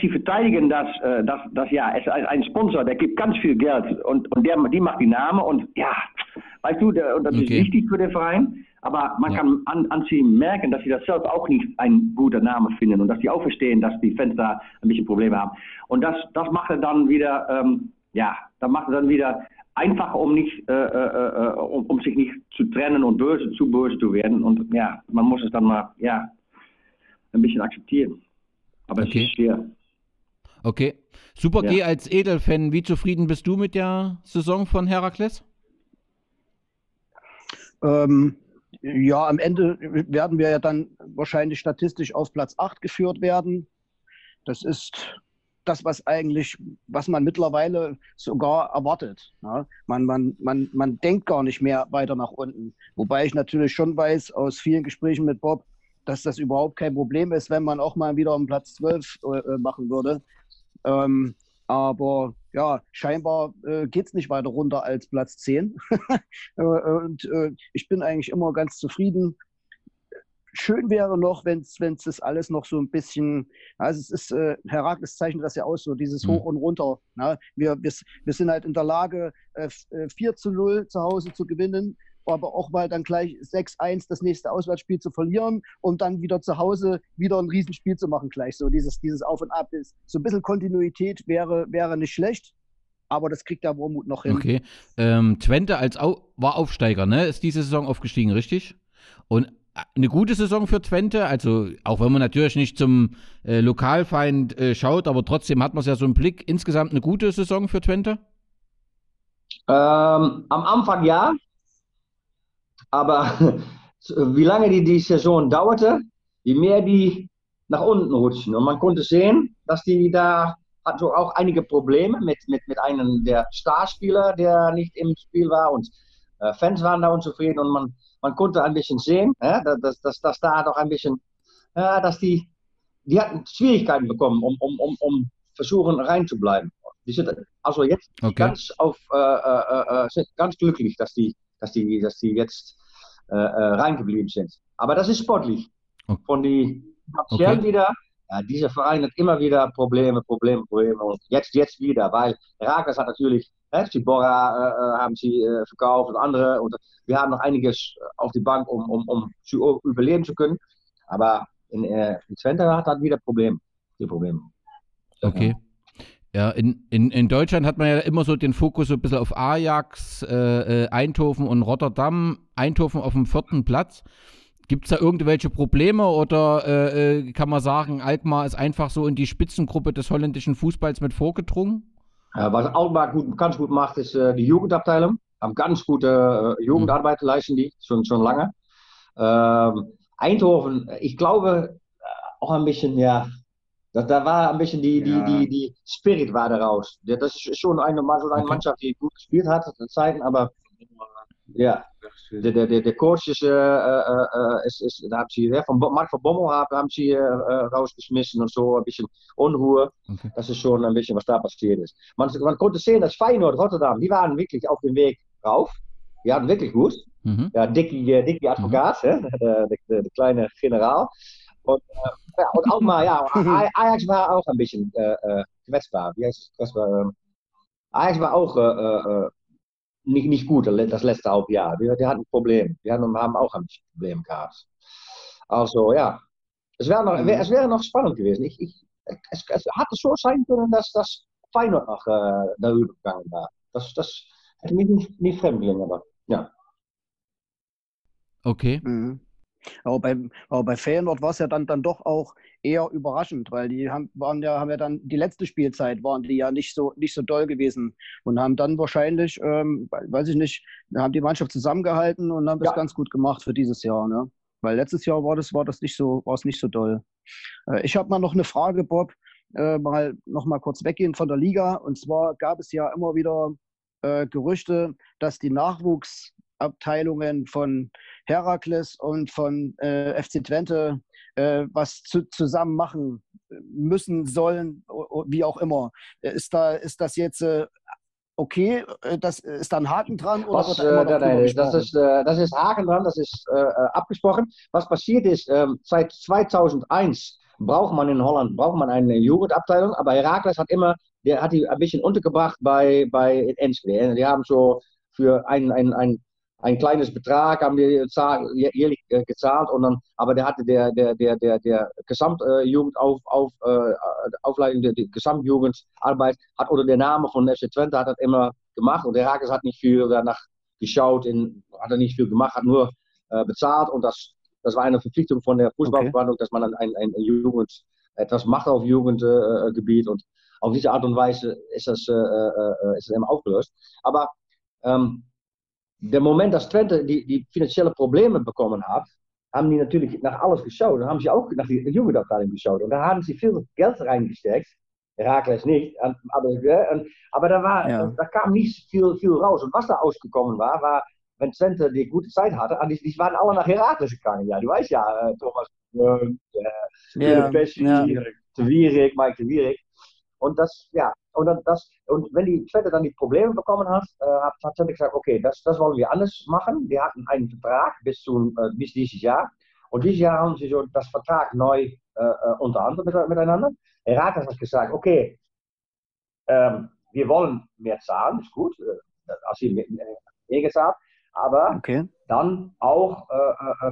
Sie verteidigen das, äh, das, das ja, es ist ein Sponsor, der gibt ganz viel Geld und, und der, die macht die Namen und ja, weißt du, der, und das okay. ist wichtig für den Verein, aber man ja. kann an, an sie merken, dass sie das selbst auch nicht ein guter Name finden und dass sie auch verstehen, dass die Fans da ein bisschen Probleme haben. Und das, das macht er dann wieder, ähm, ja, das macht er dann wieder einfacher, um nicht, äh, äh, äh, um, um, sich nicht zu trennen und böse, zu böse zu werden. Und ja, man muss es dann mal, ja, ein bisschen akzeptieren. Aber okay. es ist schwer.
Okay. Super ja. G als Edelfan, wie zufrieden bist du mit der Saison von Herakles?
Ähm, ja, am Ende werden wir ja dann wahrscheinlich statistisch auf Platz 8 geführt werden. Das ist das, was eigentlich, was man mittlerweile sogar erwartet. Ja, man, man, man, man denkt gar nicht mehr weiter nach unten. Wobei ich natürlich schon weiß aus vielen Gesprächen mit Bob, dass das überhaupt kein Problem ist, wenn man auch mal wieder um Platz 12 äh, machen würde. Ähm, aber ja, scheinbar äh, geht es nicht weiter runter als Platz 10. Äh, und äh, ich bin eigentlich immer ganz zufrieden. Schön wäre noch, wenn es das alles noch so ein bisschen, also es ist, äh, Herakles zeichnet das ja aus, so dieses mhm. Hoch und Runter. Ne? Wir, wir, wir sind halt in der Lage, äh, 4 äh, zu 0 zu Hause zu gewinnen aber auch mal dann gleich 6-1 das nächste Auswärtsspiel zu verlieren und dann wieder zu Hause wieder ein Riesenspiel zu machen gleich. So dieses, dieses Auf und Ab ist. So ein bisschen Kontinuität wäre, wäre nicht schlecht, aber das kriegt der Wormut noch hin.
Okay. Ähm, Twente als Au war Aufsteiger, ne? Ist diese Saison aufgestiegen, richtig? Und eine gute Saison für Twente, also auch wenn man natürlich nicht zum äh, Lokalfeind äh, schaut, aber trotzdem hat man es ja so im Blick. Insgesamt eine gute Saison für Twente?
Ähm, am Anfang ja, aber wie lange die, die Saison dauerte, je mehr die nach unten rutschen. Und man konnte sehen, dass die da hatten auch einige Probleme mit, mit, mit einem der Starspieler, der nicht im Spiel war und äh, Fans waren da unzufrieden und man, man konnte ein bisschen sehen, dass, dass, dass da doch ein bisschen, dass die, die hatten Schwierigkeiten bekommen, um, um, um, um versuchen reinzubleiben. Die sind also jetzt okay. ganz, auf, äh, äh, äh, sind ganz glücklich, dass die, dass die, dass die jetzt äh, äh, reingeblieben sind. Aber das ist sportlich. Okay. Von die okay. wieder, ja, dieser Verein hat immer wieder Probleme, Probleme, Probleme. Und jetzt, jetzt wieder, weil Rakers hat natürlich, hè, Cibora äh, haben sie äh, verkauft und andere. Und wir haben noch einiges auf die Bank, um, um, um zu überleben zu können. Aber in, äh, in Twente hat er wieder Probleme. Die Probleme.
Okay. Ja, in, in, in Deutschland hat man ja immer so den Fokus so ein bisschen auf Ajax, äh, äh Eindhoven und Rotterdam. Eindhoven auf dem vierten Platz. Gibt es da irgendwelche Probleme oder äh, äh, kann man sagen, Alkmaar ist einfach so in die Spitzengruppe des holländischen Fußballs mit vorgedrungen?
Was Alkmaar gut, ganz gut macht, ist äh, die Jugendabteilung.
haben ganz gute äh, Jugendarbeit leisten die, schon, schon lange. Ähm, Eindhoven, ich glaube, äh, auch ein bisschen, ja, da, da war ein bisschen die, ja. die, die, die Spirit war daraus. Das ist schon eine, eine okay. Mannschaft, die gut gespielt hat, Zeiten, aber ja, der, der, der Coach ist, äh, äh, ist, ist, da haben sie, ja, von Mark van Bommel haben, haben sie äh, rausgeschmissen und so, ein bisschen Unruhe. Okay. Das ist schon ein bisschen, was da passiert ist. Man, man konnte sehen, dass Feyenoord, Rotterdam, die waren wirklich auf dem Weg rauf. Die hatten wirklich gut. Mhm. Ja, Dickie, Dickie Advocaat, mhm. der, der, der, kleine Generaal. Und, ja, und auch mal, ja, Ajax war auch ein bisschen äh, kwetsbaar. Wie heißt es? Kwetsbaar, Ajax war auch nicht, nicht gut, das letzte Halbjahr. Die, die hatten ein Problem. Die haben, haben auch ein Problem gehabt. Also ja, es wäre noch, es wäre noch spannend gewesen. Ich, ich, es, es hatte so sein können, dass das Feyenoord noch äh, darüber gegangen war. Das, das hätte mich nicht, nicht fremd gelingen, aber ja.
Okay.
Mhm. Aber bei, aber bei Feyenoord war es ja dann, dann doch auch eher überraschend, weil die haben, waren ja, haben ja dann die letzte Spielzeit waren die ja nicht so, nicht so doll gewesen und haben dann wahrscheinlich, ähm, weiß ich nicht, haben die Mannschaft zusammengehalten und haben das ja. ganz gut gemacht für dieses Jahr. Ne? Weil letztes Jahr war das, war das nicht so, war es nicht so doll. Äh, ich habe mal noch eine Frage, Bob, äh, mal noch mal kurz weggehen von der Liga. Und zwar gab es ja immer wieder äh, Gerüchte, dass die Nachwuchsabteilungen von Herakles und von äh, FC Twente äh, was zu, zusammen machen müssen, sollen, wie auch immer. Ist, da, ist das jetzt äh, okay? Äh, das, ist da ein Haken dran?
Oder Was, da immer noch das, ist, das ist Haken dran, das ist abgesprochen. Was passiert ist, ähm, seit 2001 braucht man in Holland braucht man eine Jugendabteilung, aber Herakles hat immer, der hat die ein bisschen untergebracht bei, bei Enschede. Die haben so für ein, ein, ein ein kleines Betrag haben die jährlich äh, gezahlt und dann, aber der hatte der, der, der, der, der Gesamtjugend auf, auf, äh, Aufleitung, der, Gesamtjugendarbeit hat unter der Name von FC Twente hat das immer gemacht und der Hakers hat nicht viel danach geschaut, in, hat er nicht viel gemacht, hat nur äh, bezahlt und das, das war eine Verpflichtung von der Fußballverwaltung, okay. dass man ein, ein, ein Jugend, etwas macht auf Jugendgebiet und auf diese Art und Weise ist das, äh, ist das immer aufgelöst. Aber ähm, der Moment, dass Twente die, die finanzielle Probleme bekommen hat, haben die natürlich nach alles geschaut. Dann haben sie auch nach die Jugendabteilung geschaut. Und da haben sie viel Geld reingesteckt. Herakles nicht. Aber, aber da, war, ja. da kam nicht viel, viel raus. Und was da ausgekommen war, war, wenn Twente die gute Zeit hatte, die, die waren alle nach Herakles gegangen. Ja, du weißt ja, äh, Thomas äh, ja. Pesci, ja. De Mike de Wierik. Und das, ja, und, das, und wenn die Twente dann die Probleme bekommen hat, äh, hat, hat Twente gesagt, okay, das, das wollen wir anders machen. Wir hatten einen Vertrag bis, zum, äh, bis dieses Jahr. Und dieses Jahr haben sie so das Vertrag neu äh, unterhandelt mit, miteinander. Herakles hat gesagt, okay, ähm, wir wollen mehr zahlen, ist gut, äh, als sie mehr gezahlt, aber okay. dann auch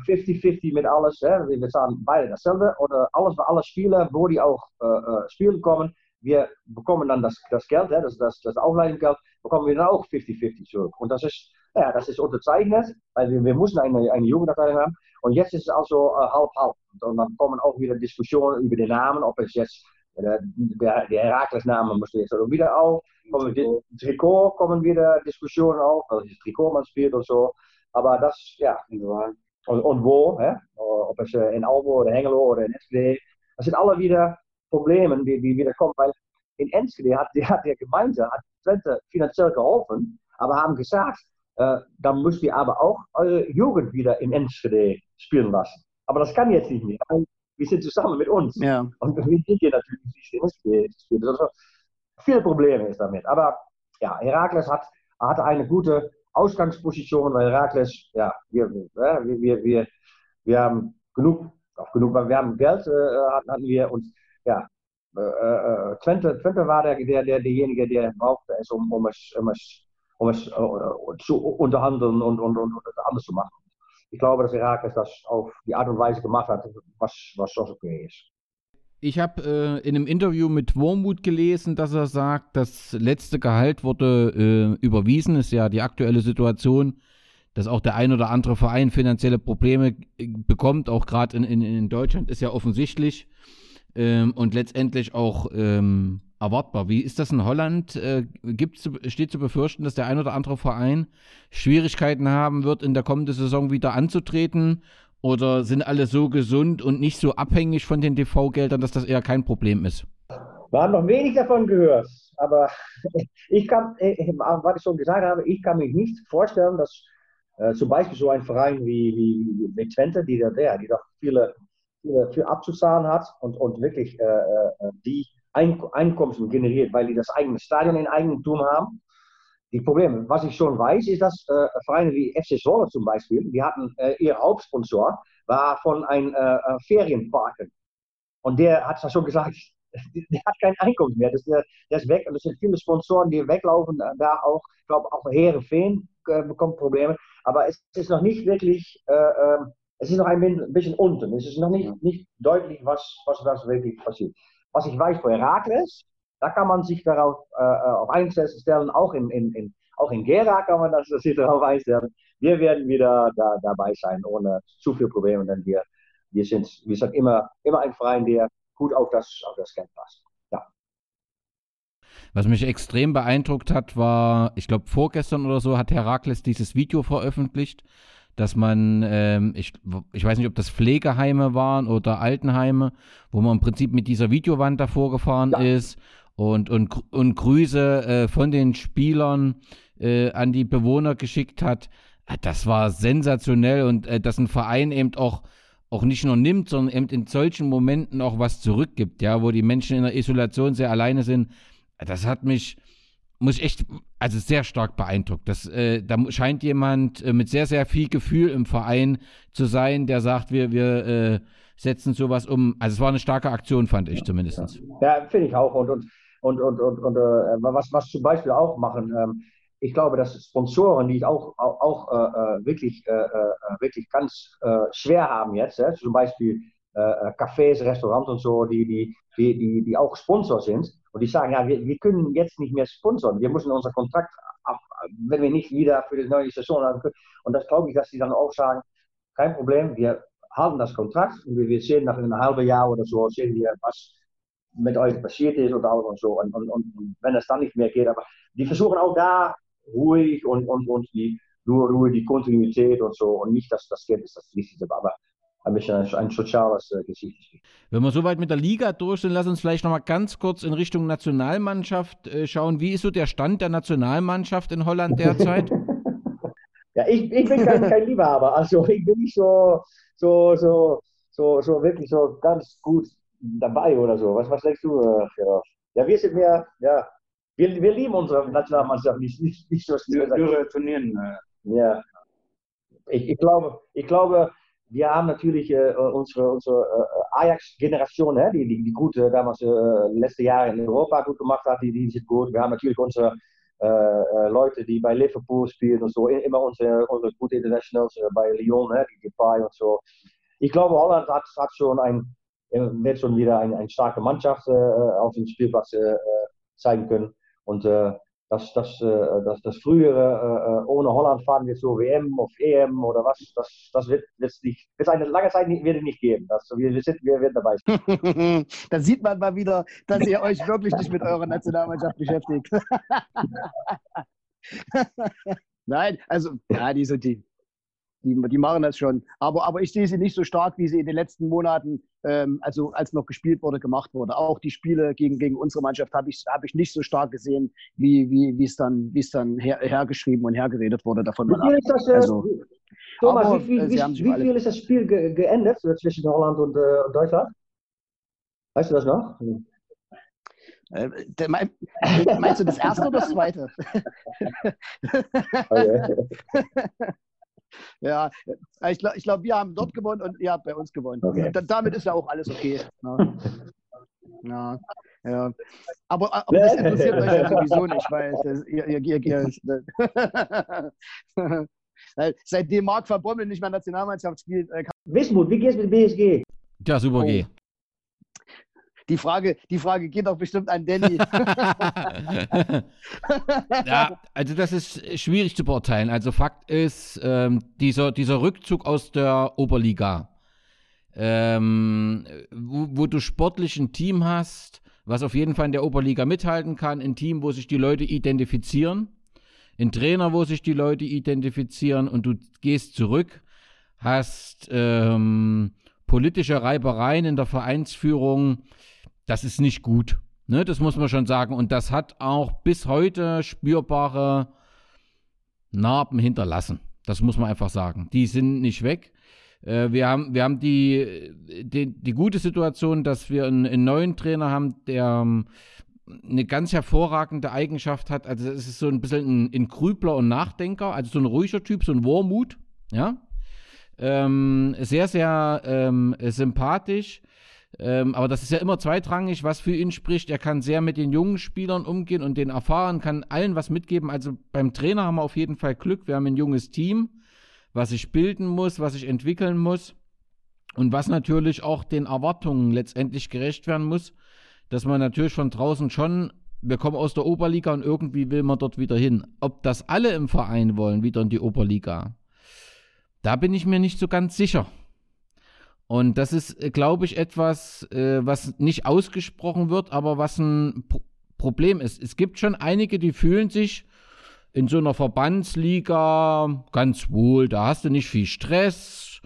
50-50 äh, mit alles. Hè? Wir zahlen beide dasselbe oder alles für alle Spieler, wo die auch spielen kommen wir bekommen dann das, das Geld, hè, das, das, das Aufleitungsgeld, bekommen wir dann auch 50-50 zurück. Und das ist, ja, das ist unterzeichnet, weil wir, wir müssen eine, eine Jugendabteilung haben. Und jetzt ist es also äh, halb, halb. Und dann kommen auch wieder Diskussionen über die Namen, ob es jetzt der, der, der Herakles-Name muss jetzt wieder auf. Kommen Trikot kommen wieder Diskussionen auf, welches Trikot man spielt und so. Aber das, ja, und, und wo, hè? ob es äh, in Albo oder Hengelo oder in SD, das sind alle wieder Problemen, die, die wieder kommen. Weil in Enschede hat, die, hat der Gemeinde, hat Twente finanziell geholfen, aber haben gesagt, äh, dann müsst ihr aber auch eure Jugend wieder in Enschede spielen lassen. Aber das kann jetzt nicht mehr. Wir sind zusammen mit uns.
Ja.
Und wir sind hier natürlich nicht in Enschede spielen. Also, viele Probleme ist damit. Aber ja, Herakles hat, hatte eine gute Ausgangsposition, weil Herakles, ja, wir, wir, wir, wir, wir haben genug, auch genug, weil wir haben Geld äh, hatten wir und ja, äh, äh, Twente, Twente war der, der, der, derjenige, der brauchte es, um, um es, um es, um es uh, zu unterhandeln und, und, und, und anders zu machen. Ich glaube, dass Herakles das auf die Art und Weise gemacht hat, was, was so okay ist.
Ich habe äh, in einem Interview mit Wormut gelesen, dass er sagt, das letzte Gehalt wurde äh, überwiesen. Ist ja die aktuelle Situation, dass auch der ein oder andere Verein finanzielle Probleme bekommt. Auch gerade in, in, in Deutschland ist ja offensichtlich. Ähm, und letztendlich auch ähm, erwartbar. Wie ist das in Holland? Äh, gibt's, steht zu befürchten, dass der ein oder andere Verein Schwierigkeiten haben wird, in der kommenden Saison wieder anzutreten? Oder sind alle so gesund und nicht so abhängig von den TV-Geldern, dass das eher kein Problem ist?
Wir haben noch wenig davon gehört, aber ich kann, was ich schon gesagt habe, ich kann mich nicht vorstellen, dass äh, zum Beispiel so ein Verein wie, wie, wie Twente, die, der, die doch viele, viel abzuzahlen hat und, und wirklich äh, äh die Einkommen generiert, weil die das eigene Stadion in Eigentum haben. Die Probleme, was ich schon weiß, ist, dass äh, Vereine wie FC Zwolle zum Beispiel, die hatten äh, ihr Hauptsponsor, war von einem äh, äh Ferienparken. Und der hat schon gesagt, der hat kein Einkommen mehr. Das, der, der ist weg. Und es sind viele Sponsoren, die weglaufen. Da auch, ich glaube, auch Heerenveen äh, bekommt Probleme. Aber es ist noch nicht wirklich, äh, ähm, es ist noch ein bisschen unten. Es ist noch nicht, nicht deutlich, was, was, was wirklich passiert. Was ich weiß für Herakles, da kann man sich darauf äh, äh, auf einstellen, auch in, in, in, auch in Gera kann man das, sich darauf einstellen. Wir werden wieder da, dabei sein, ohne zu viel Probleme, denn wir, wir sind, wir sind immer, immer ein Verein, der gut auf das, auf das Geld passt. Ja.
Was mich extrem beeindruckt hat, war, ich glaube, vorgestern oder so hat Herakles dieses Video veröffentlicht, dass man, ähm, ich, ich weiß nicht, ob das Pflegeheime waren oder Altenheime, wo man im Prinzip mit dieser Videowand davor gefahren ja. ist und, und, und Grüße äh, von den Spielern äh, an die Bewohner geschickt hat. Das war sensationell und äh, dass ein Verein eben auch, auch nicht nur nimmt, sondern eben in solchen Momenten auch was zurückgibt, ja, wo die Menschen in der Isolation sehr alleine sind. Das hat mich, muss ich echt, also sehr stark beeindruckt. Das, äh, da scheint jemand äh, mit sehr, sehr viel Gefühl im Verein zu sein, der sagt, wir, wir äh, setzen sowas um. Also es war eine starke Aktion, fand ich zumindest.
Ja, finde ich auch. Und, und, und, und, und, und äh, was, was zum Beispiel auch machen, ähm, ich glaube, dass Sponsoren, die auch, auch, auch äh, äh wirklich, wirklich ganz schwer haben jetzt, zum Beispiel Cafés, Restaurants und so, die, die, die, die, die auch Sponsor sind, und die sagen, ja, wir, wir können jetzt nicht mehr sponsern. Wir müssen unser Kontrakt wenn wir nicht wieder für die neue Saison haben können. Und das glaube ich, dass sie dann auch sagen, kein Problem, wir halten das Kontrakt und wir sehen nach einem halben Jahr oder so, sehen wir, was mit euch passiert ist oder auch und so. Und, und, und wenn es dann nicht mehr geht, aber die versuchen auch da ruhig und, und, und die, nur ruhig die Kontinuität und so und nicht, dass das Geld ist das Wichtigste. Aber ein bisschen ein, ein soziales äh, Gesicht.
Wenn wir soweit mit der Liga durch sind, lass uns vielleicht nochmal ganz kurz in Richtung Nationalmannschaft äh, schauen. Wie ist so der Stand der Nationalmannschaft in Holland derzeit?
ja, ich, ich bin kein, kein Liebhaber. Also ich bin nicht so, so, so, so, so wirklich so ganz gut dabei oder so. Was, was denkst du, äh, Gerard? Ja, wir sind mehr, ja, wir, wir lieben unsere Nationalmannschaft nicht, nicht, nicht so
schnell. Dürre Turnieren.
Äh. Ja. Ich, ich, glaube, ich glaube, wir haben natürlich äh, unsere, unsere äh, Ajax-Generation, die, die, die gut äh, damals äh, letzte Jahre in Europa gut gemacht hat, die, die sind gut. Wir haben natürlich unsere äh, äh, Leute, die bei Liverpool spielen und so, immer unsere, unsere gute Internationals bei Lyon, die Depay und so. Ich glaube, Holland hat, hat schon ein, wird schon wieder eine, eine starke Mannschaft auf dem Spielplatz zeigen können. Und das, das, äh, das, das frühere äh, ohne Holland fahren wir zur WM auf EM oder was, das, das wird es nicht, wird eine lange Zeit nicht, wird nicht geben. Das, wir, wir, sind, wir werden dabei
sein. da sieht man mal wieder, dass ihr euch wirklich nicht mit eurer Nationalmannschaft beschäftigt. Nein, also, ja, die sind die, die, die machen das schon. Aber, aber ich sehe sie nicht so stark, wie sie in den letzten Monaten, ähm, also als noch gespielt wurde, gemacht wurde. Auch die Spiele gegen, gegen unsere Mannschaft habe ich, hab ich nicht so stark gesehen, wie, wie es dann, wie's dann her, hergeschrieben und hergeredet wurde davon.
Wie viel ist das, äh, also, Thomas, aber, wie, äh, wie, wie viel ist das Spiel ge geendet zwischen Holland und, äh, Deutschland? Weißt du das noch?
Äh, meinst du das erste oder das zweite? okay. Ja, ich glaube, glaub, wir haben dort gewonnen und ihr habt bei uns gewonnen. Okay. damit ist ja auch alles okay. Ne? Ja, ja. Aber, aber das interessiert euch ja sowieso nicht, weil das, ihr, ihr, ihr, ihr seitdem Marc van Bommel nicht mehr Nationalmannschaft spielt. Äh,
Wismut, wie geht's mit BSG?
Ja, super oh. G.
Die Frage, die Frage geht doch bestimmt an Danny.
ja, also das ist schwierig zu beurteilen. Also Fakt ist, ähm, dieser, dieser Rückzug aus der Oberliga ähm, wo, wo, du sportlich ein Team hast, was auf jeden Fall in der Oberliga mithalten kann, ein Team, wo sich die Leute identifizieren, ein Trainer, wo sich die Leute identifizieren und du gehst zurück, hast ähm, politische Reibereien in der Vereinsführung, das ist nicht gut. Ne, das muss man schon sagen. Und das hat auch bis heute spürbare Narben hinterlassen. Das muss man einfach sagen. Die sind nicht weg. Äh, wir haben, wir haben die, die, die, gute Situation, dass wir einen, einen neuen Trainer haben, der ähm, eine ganz hervorragende Eigenschaft hat. Also es ist so ein bisschen ein, ein Grübler und Nachdenker, also so ein ruhiger Typ, so ein Warmut, ja. Ähm, sehr, sehr ähm, sympathisch. Ähm, aber das ist ja immer zweitrangig, was für ihn spricht. Er kann sehr mit den jungen Spielern umgehen und den erfahren, kann allen was mitgeben. Also beim Trainer haben wir auf jeden Fall Glück. Wir haben ein junges Team was ich bilden muss, was ich entwickeln muss und was natürlich auch den Erwartungen letztendlich gerecht werden muss, dass man natürlich von draußen schon, wir kommen aus der Oberliga und irgendwie will man dort wieder hin. Ob das alle im Verein wollen, wieder in die Oberliga, da bin ich mir nicht so ganz sicher. Und das ist, äh, glaube ich, etwas, äh, was nicht ausgesprochen wird, aber was ein Pro Problem ist. Es gibt schon einige, die fühlen sich in so einer Verbandsliga ganz wohl. Da hast du nicht viel Stress.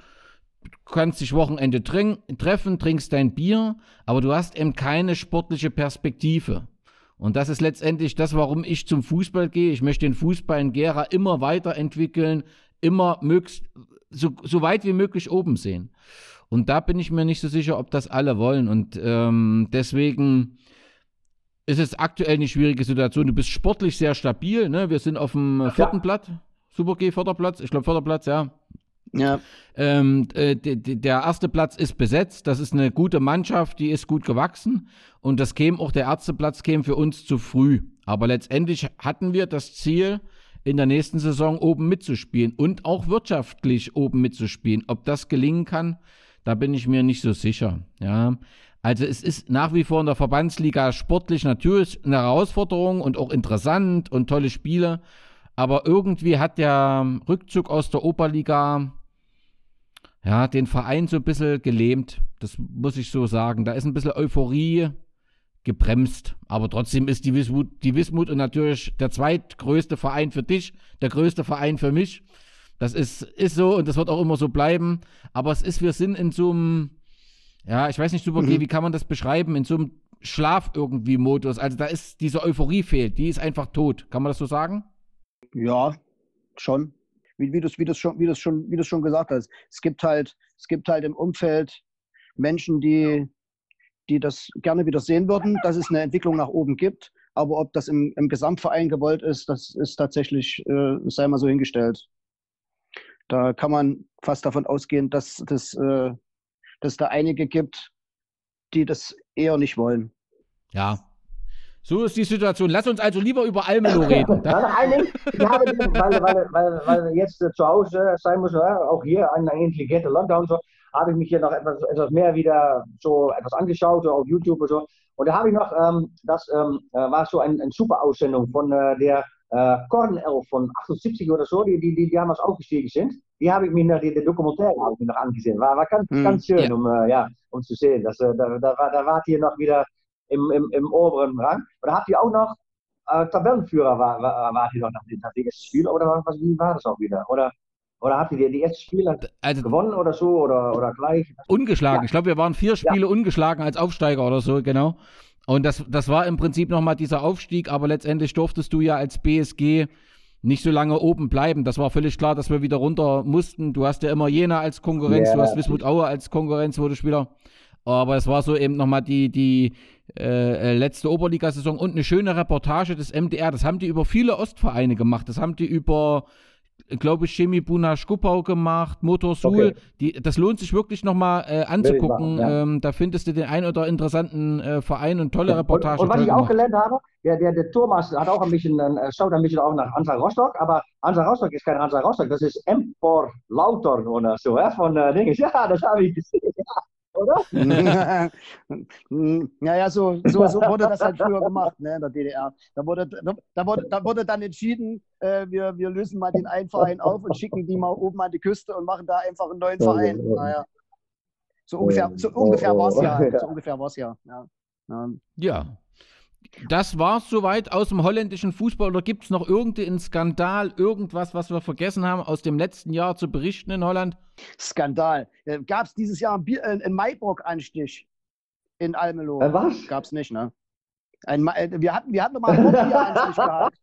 Kannst dich Wochenende treffen, trinkst dein Bier, aber du hast eben keine sportliche Perspektive. Und das ist letztendlich das, warum ich zum Fußball gehe. Ich möchte den Fußball in Gera immer weiterentwickeln, immer möglichst, so, so weit wie möglich oben sehen. Und da bin ich mir nicht so sicher, ob das alle wollen. Und ähm, deswegen ist es aktuell eine schwierige Situation. Du bist sportlich sehr stabil. Ne? Wir sind auf dem vierten ja. Blatt. Super G, Förderplatz. Ich glaube, Förderplatz, ja. Ja. Ähm, äh, der erste Platz ist besetzt. Das ist eine gute Mannschaft, die ist gut gewachsen. Und das käme auch, der erste Platz käme für uns zu früh. Aber letztendlich hatten wir das Ziel, in der nächsten Saison oben mitzuspielen und auch wirtschaftlich oben mitzuspielen. Ob das gelingen kann, da bin ich mir nicht so sicher. Ja. Also es ist nach wie vor in der Verbandsliga sportlich natürlich eine Herausforderung und auch interessant und tolle Spiele. Aber irgendwie hat der Rückzug aus der Oberliga ja, den Verein so ein bisschen gelähmt. Das muss ich so sagen. Da ist ein bisschen Euphorie gebremst. Aber trotzdem ist die Wismut, die Wismut und natürlich der zweitgrößte Verein für dich, der größte Verein für mich. Das ist, ist so und das wird auch immer so bleiben. Aber es ist, wir sind in so einem ja, ich weiß nicht, Super mhm. wie kann man das beschreiben? In so einem Schlaf irgendwie Modus. Also da ist diese Euphorie fehlt, die ist einfach tot. Kann man das so sagen?
Ja, schon. Wie, wie du es wie schon, wie schon, wie schon gesagt hast. Es gibt halt, es gibt halt im Umfeld Menschen, die, die das gerne wieder sehen würden, dass es eine Entwicklung nach oben gibt. Aber ob das im, im Gesamtverein gewollt ist, das ist tatsächlich, äh, sei mal so hingestellt. Da kann man fast davon ausgehen, dass das äh, dass da einige gibt, die das eher nicht wollen.
Ja. So ist die Situation. Lass uns also lieber über Almelo reden.
Eigentlich, ich habe, weil, weil, weil, weil jetzt zu Hause sein muss, auch hier ein intelligenter Lockdown, so, habe ich mich hier noch etwas, etwas mehr wieder so etwas angeschaut, so auf YouTube und so. Und da habe ich noch, ähm, das ähm, äh, war so eine ein super Aussendung von äh, der äh, Kornelf von 78 oder so, die, die, die damals aufgestiegen sind. Die habe ich mir noch, die, die Documentaire habe ich noch angesehen. War, war ganz, mm, ganz schön, yeah. um, äh, ja, um zu sehen. Das, äh, da, da, da wart ihr noch wieder im, im, im oberen Rang. Und da habt ihr auch noch äh, Tabellenführer, war, war, wart ihr noch nach dem ersten Spiel oder was, wie war das auch wieder? Oder oder habt ihr die ersten Spiele also, gewonnen oder so oder, oder gleich?
Ungeschlagen. Ja. Ich glaube, wir waren vier Spiele ja. ungeschlagen als Aufsteiger oder so, genau. Und das, das war im Prinzip nochmal dieser Aufstieg, aber letztendlich durftest du ja als BSG nicht so lange oben bleiben. Das war völlig klar, dass wir wieder runter mussten. Du hast ja immer Jena als Konkurrenz, yeah. du hast Wismut Aue als Konkurrenz, wurde Spieler. Aber es war so eben nochmal die, die äh, äh, letzte Oberligasaison und eine schöne Reportage des MDR. Das haben die über viele Ostvereine gemacht. Das haben die über glaube ich, Chemie Buna Schkuppau gemacht, Motorsul. Okay. das lohnt sich wirklich nochmal äh, anzugucken. Machen, ja. ähm, da findest du den ein oder interessanten äh, Verein und tolle Reportagen.
Und, und was ich auch gelernt habe, der, der, der Thomas hat auch ein bisschen, äh, schaut ein bisschen auch nach Hansa Rostock, aber Hansa Rostock ist kein Hansa Rostock, das ist Empor Lauter oder so, ja, von äh, Dinges. Ja, das habe ich gesehen. Ja oder?
naja, so, so, so wurde das halt früher gemacht ne, in der DDR. Da wurde, da wurde, da wurde dann entschieden, äh, wir, wir lösen mal den einen Verein auf und schicken die mal oben an die Küste und machen da einfach einen neuen Verein. Naja. So ungefähr, so ungefähr war es ja. So ungefähr war es ja. ja. ja.
Das war's soweit aus dem holländischen Fußball. Oder gibt es noch irgendeinen Skandal, irgendwas, was wir vergessen haben, aus dem letzten Jahr zu berichten in Holland?
Skandal. Gab es dieses Jahr einen, äh, einen Maibock-Anstich in Almelo?
Äh, was?
Gab es nicht, ne? Ein, Ma- äh, wir, hatten, wir hatten mal einen Bockbier-Anstich gehabt.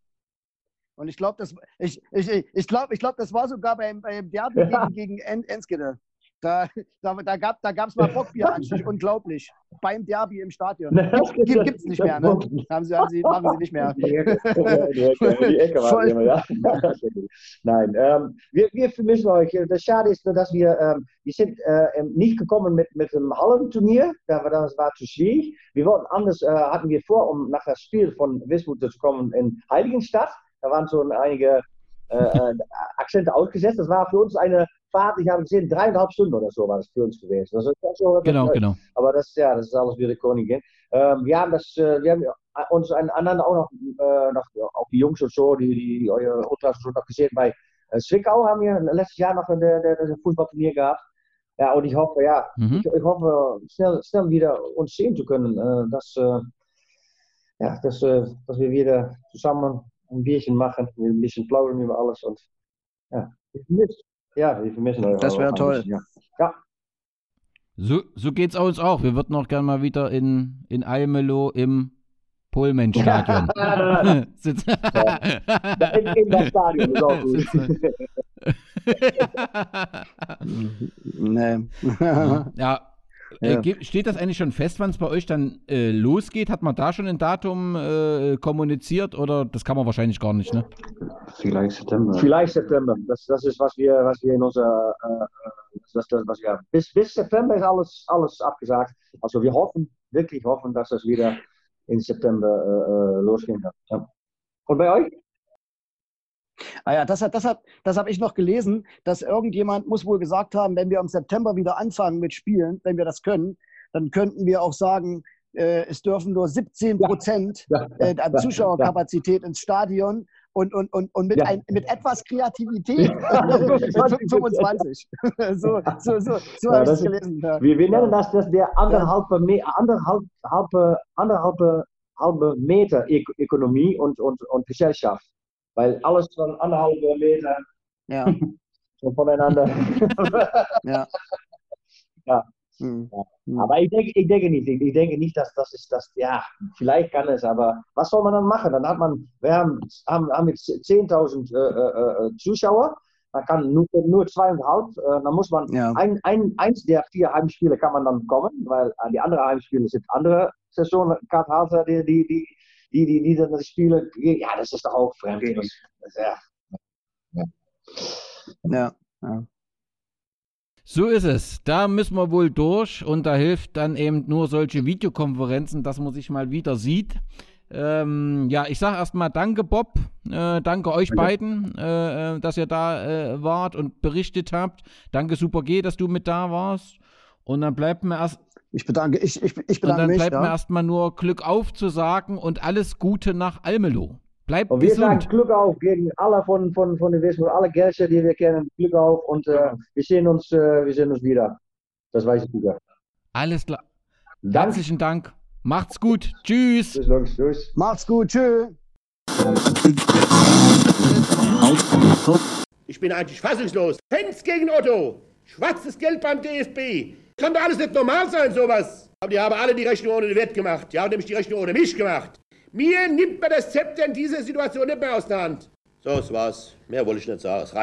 Und ich glaube, das, ich, ich, ich, ich glaub, ich glaub, das war sogar beim, beim Derby
Ja.
gegen, gegen En Enskede. Da, da, da gab es da gab's mal Bockbier-Anstich. Unglaublich. Beim Derby im Stadion. Gibt, gibt, es nicht mehr, ne? Haben sie, haben sie, machen sie nicht mehr.
Die Ecke, die Ecke, die Ecke war immer, ja. Nein, ähm, wir, wir vermissen euch. Das Schade ist, nur, dass wir, ähm, wir sind äh, ähm, nicht gekommen mit, mit dem Hallenturnier. Da war, das war zu schwierig. Wir wollten anders, äh, hatten wir vor, um nach das Spiel von Wismut zu kommen in Heiligenstadt. Da waren schon einige äh, äh, Akzente ausgesetzt. Das war für uns eine Fahrt, ich habe gesehen, dreieinhalb Stunden oder so war das für uns gewesen. Das ist schon
Genau, genau.
aber das, ja, das ist alles wieder Königin. Ähm, wir haben das, äh, wir haben uns einander auch noch, äh, noch auch die Jungs und so, die, die, Ultras schon noch gesehen bei äh, Zwickau haben wir letztes Jahr noch ein Fußballturnier gehabt. Ja, und ich hoffe, ja,
Mhm.
ich, ich hoffe, schnell, schnell wieder uns sehen zu können, äh, dass, äh, ja, dass, äh, dass wir wieder zusammen ein Bierchen machen, ein bisschen plaudern über alles und ja, vermissen, ja, wir vermissen euch.
Das
auch
wär
ein
toll.
Ja. ja.
So, so geht's uns auch. Wir würden auch gerne mal wieder in, in Almelo im Polmenstadion sitzen.
In, in das Stadion ist auch gut.
Nee.
ja. Äh,
Ja.
steht das eigentlich schon fest, wann es bei euch dann äh, losgeht? Hat man da schon ein Datum äh, kommuniziert oder das kann man wahrscheinlich gar nicht, ne?
Vielleicht September.
Vielleicht September. Das, das ist, was wir, was wir in unserer, äh, äh, das, das, was wir, bis, bis September ist alles, alles abgesagt. Also wir hoffen, wirklich hoffen, dass es wieder in September losgehen kann. Ja. Und bei euch?
Ah ja, das hat, das hat, das habe ich noch gelesen, dass irgendjemand muss wohl gesagt haben, wenn wir im September wieder anfangen mit Spielen, wenn wir das können, dann könnten wir auch sagen, äh, es dürfen nur 17 Prozent
Ja,
äh, an Zuschauerkapazität ins Stadion und, und, und, und mit,
Ja.
ein, mit etwas Kreativität 25. so so, so, so
Ja,
habe ich
das
es gelesen. Ja.
Wir, wir nennen das, das der anderthalbe, Me anderthalb, halbe, Meter Ök Ökonomie und, und, und Gesellschaft. Weil alles von anderthalb Meter
Ja,
so voneinander.
ja.
Ja.
Hm.
Aber ich denke, ich denke nicht. Ich, denke nicht, dass das ist das. Ja, vielleicht kann es, aber was soll man dann machen? Dann hat man, wir haben, haben, haben jetzt 10.000 äh, äh, Zuschauer. Man kann nur, nur zweieinhalb. Äh, dann muss man
Ja.
ein, ein, eins der vier Heimspiele kann man dann kommen, weil die anderen Heimspiele sind andere Saisonkarthalter, die, die, die, die, die, die dann das Spiele. Ja, das ist doch auch fremd. Das, das, ja.
Ja, ja.
So ist es. Da müssen wir wohl durch und da hilft dann eben nur solche Videokonferenzen, dass man sich mal wieder sieht. Ähm, ja, ich sage erstmal danke, Bob. Äh, danke euch beiden, äh, äh, dass ihr da äh, wart und berichtet habt. Danke, Super G, dass du mit da warst. Und dann bleibt mir erst
Ich bedanke, ich, ich, ich
und
bedanke
dann
mich.
bleibt mir
Ja.
erstmal nur Glück auf zu sagen und alles Gute nach Almelo. Bleibt
Und wir sagen
gesund.
Glück auf gegen alle von, von, von den Wismut, alle Gäste, die wir kennen. Glück auf und äh, wir, sehen uns, äh, wir sehen uns wieder. Das weiß ich wieder.
Alles klar.
Danke.
Herzlichen Dank. Macht's gut. Tschüss.
Tschüss, Jungs. Tschüss.
Macht's gut, tschüss.
Ich bin eigentlich fassungslos. Fans gegen Otto. Schwarzes Geld beim DFB. Kann doch alles nicht normal sein, sowas. Aber die haben alle die Rechnung ohne den Wert gemacht. Die haben nämlich die Rechnung ohne mich gemacht. Mir nimmt man das Zepter in dieser Situation nicht mehr aus der Hand. So, das war's. Mehr wollte ich nicht sagen. Es reicht.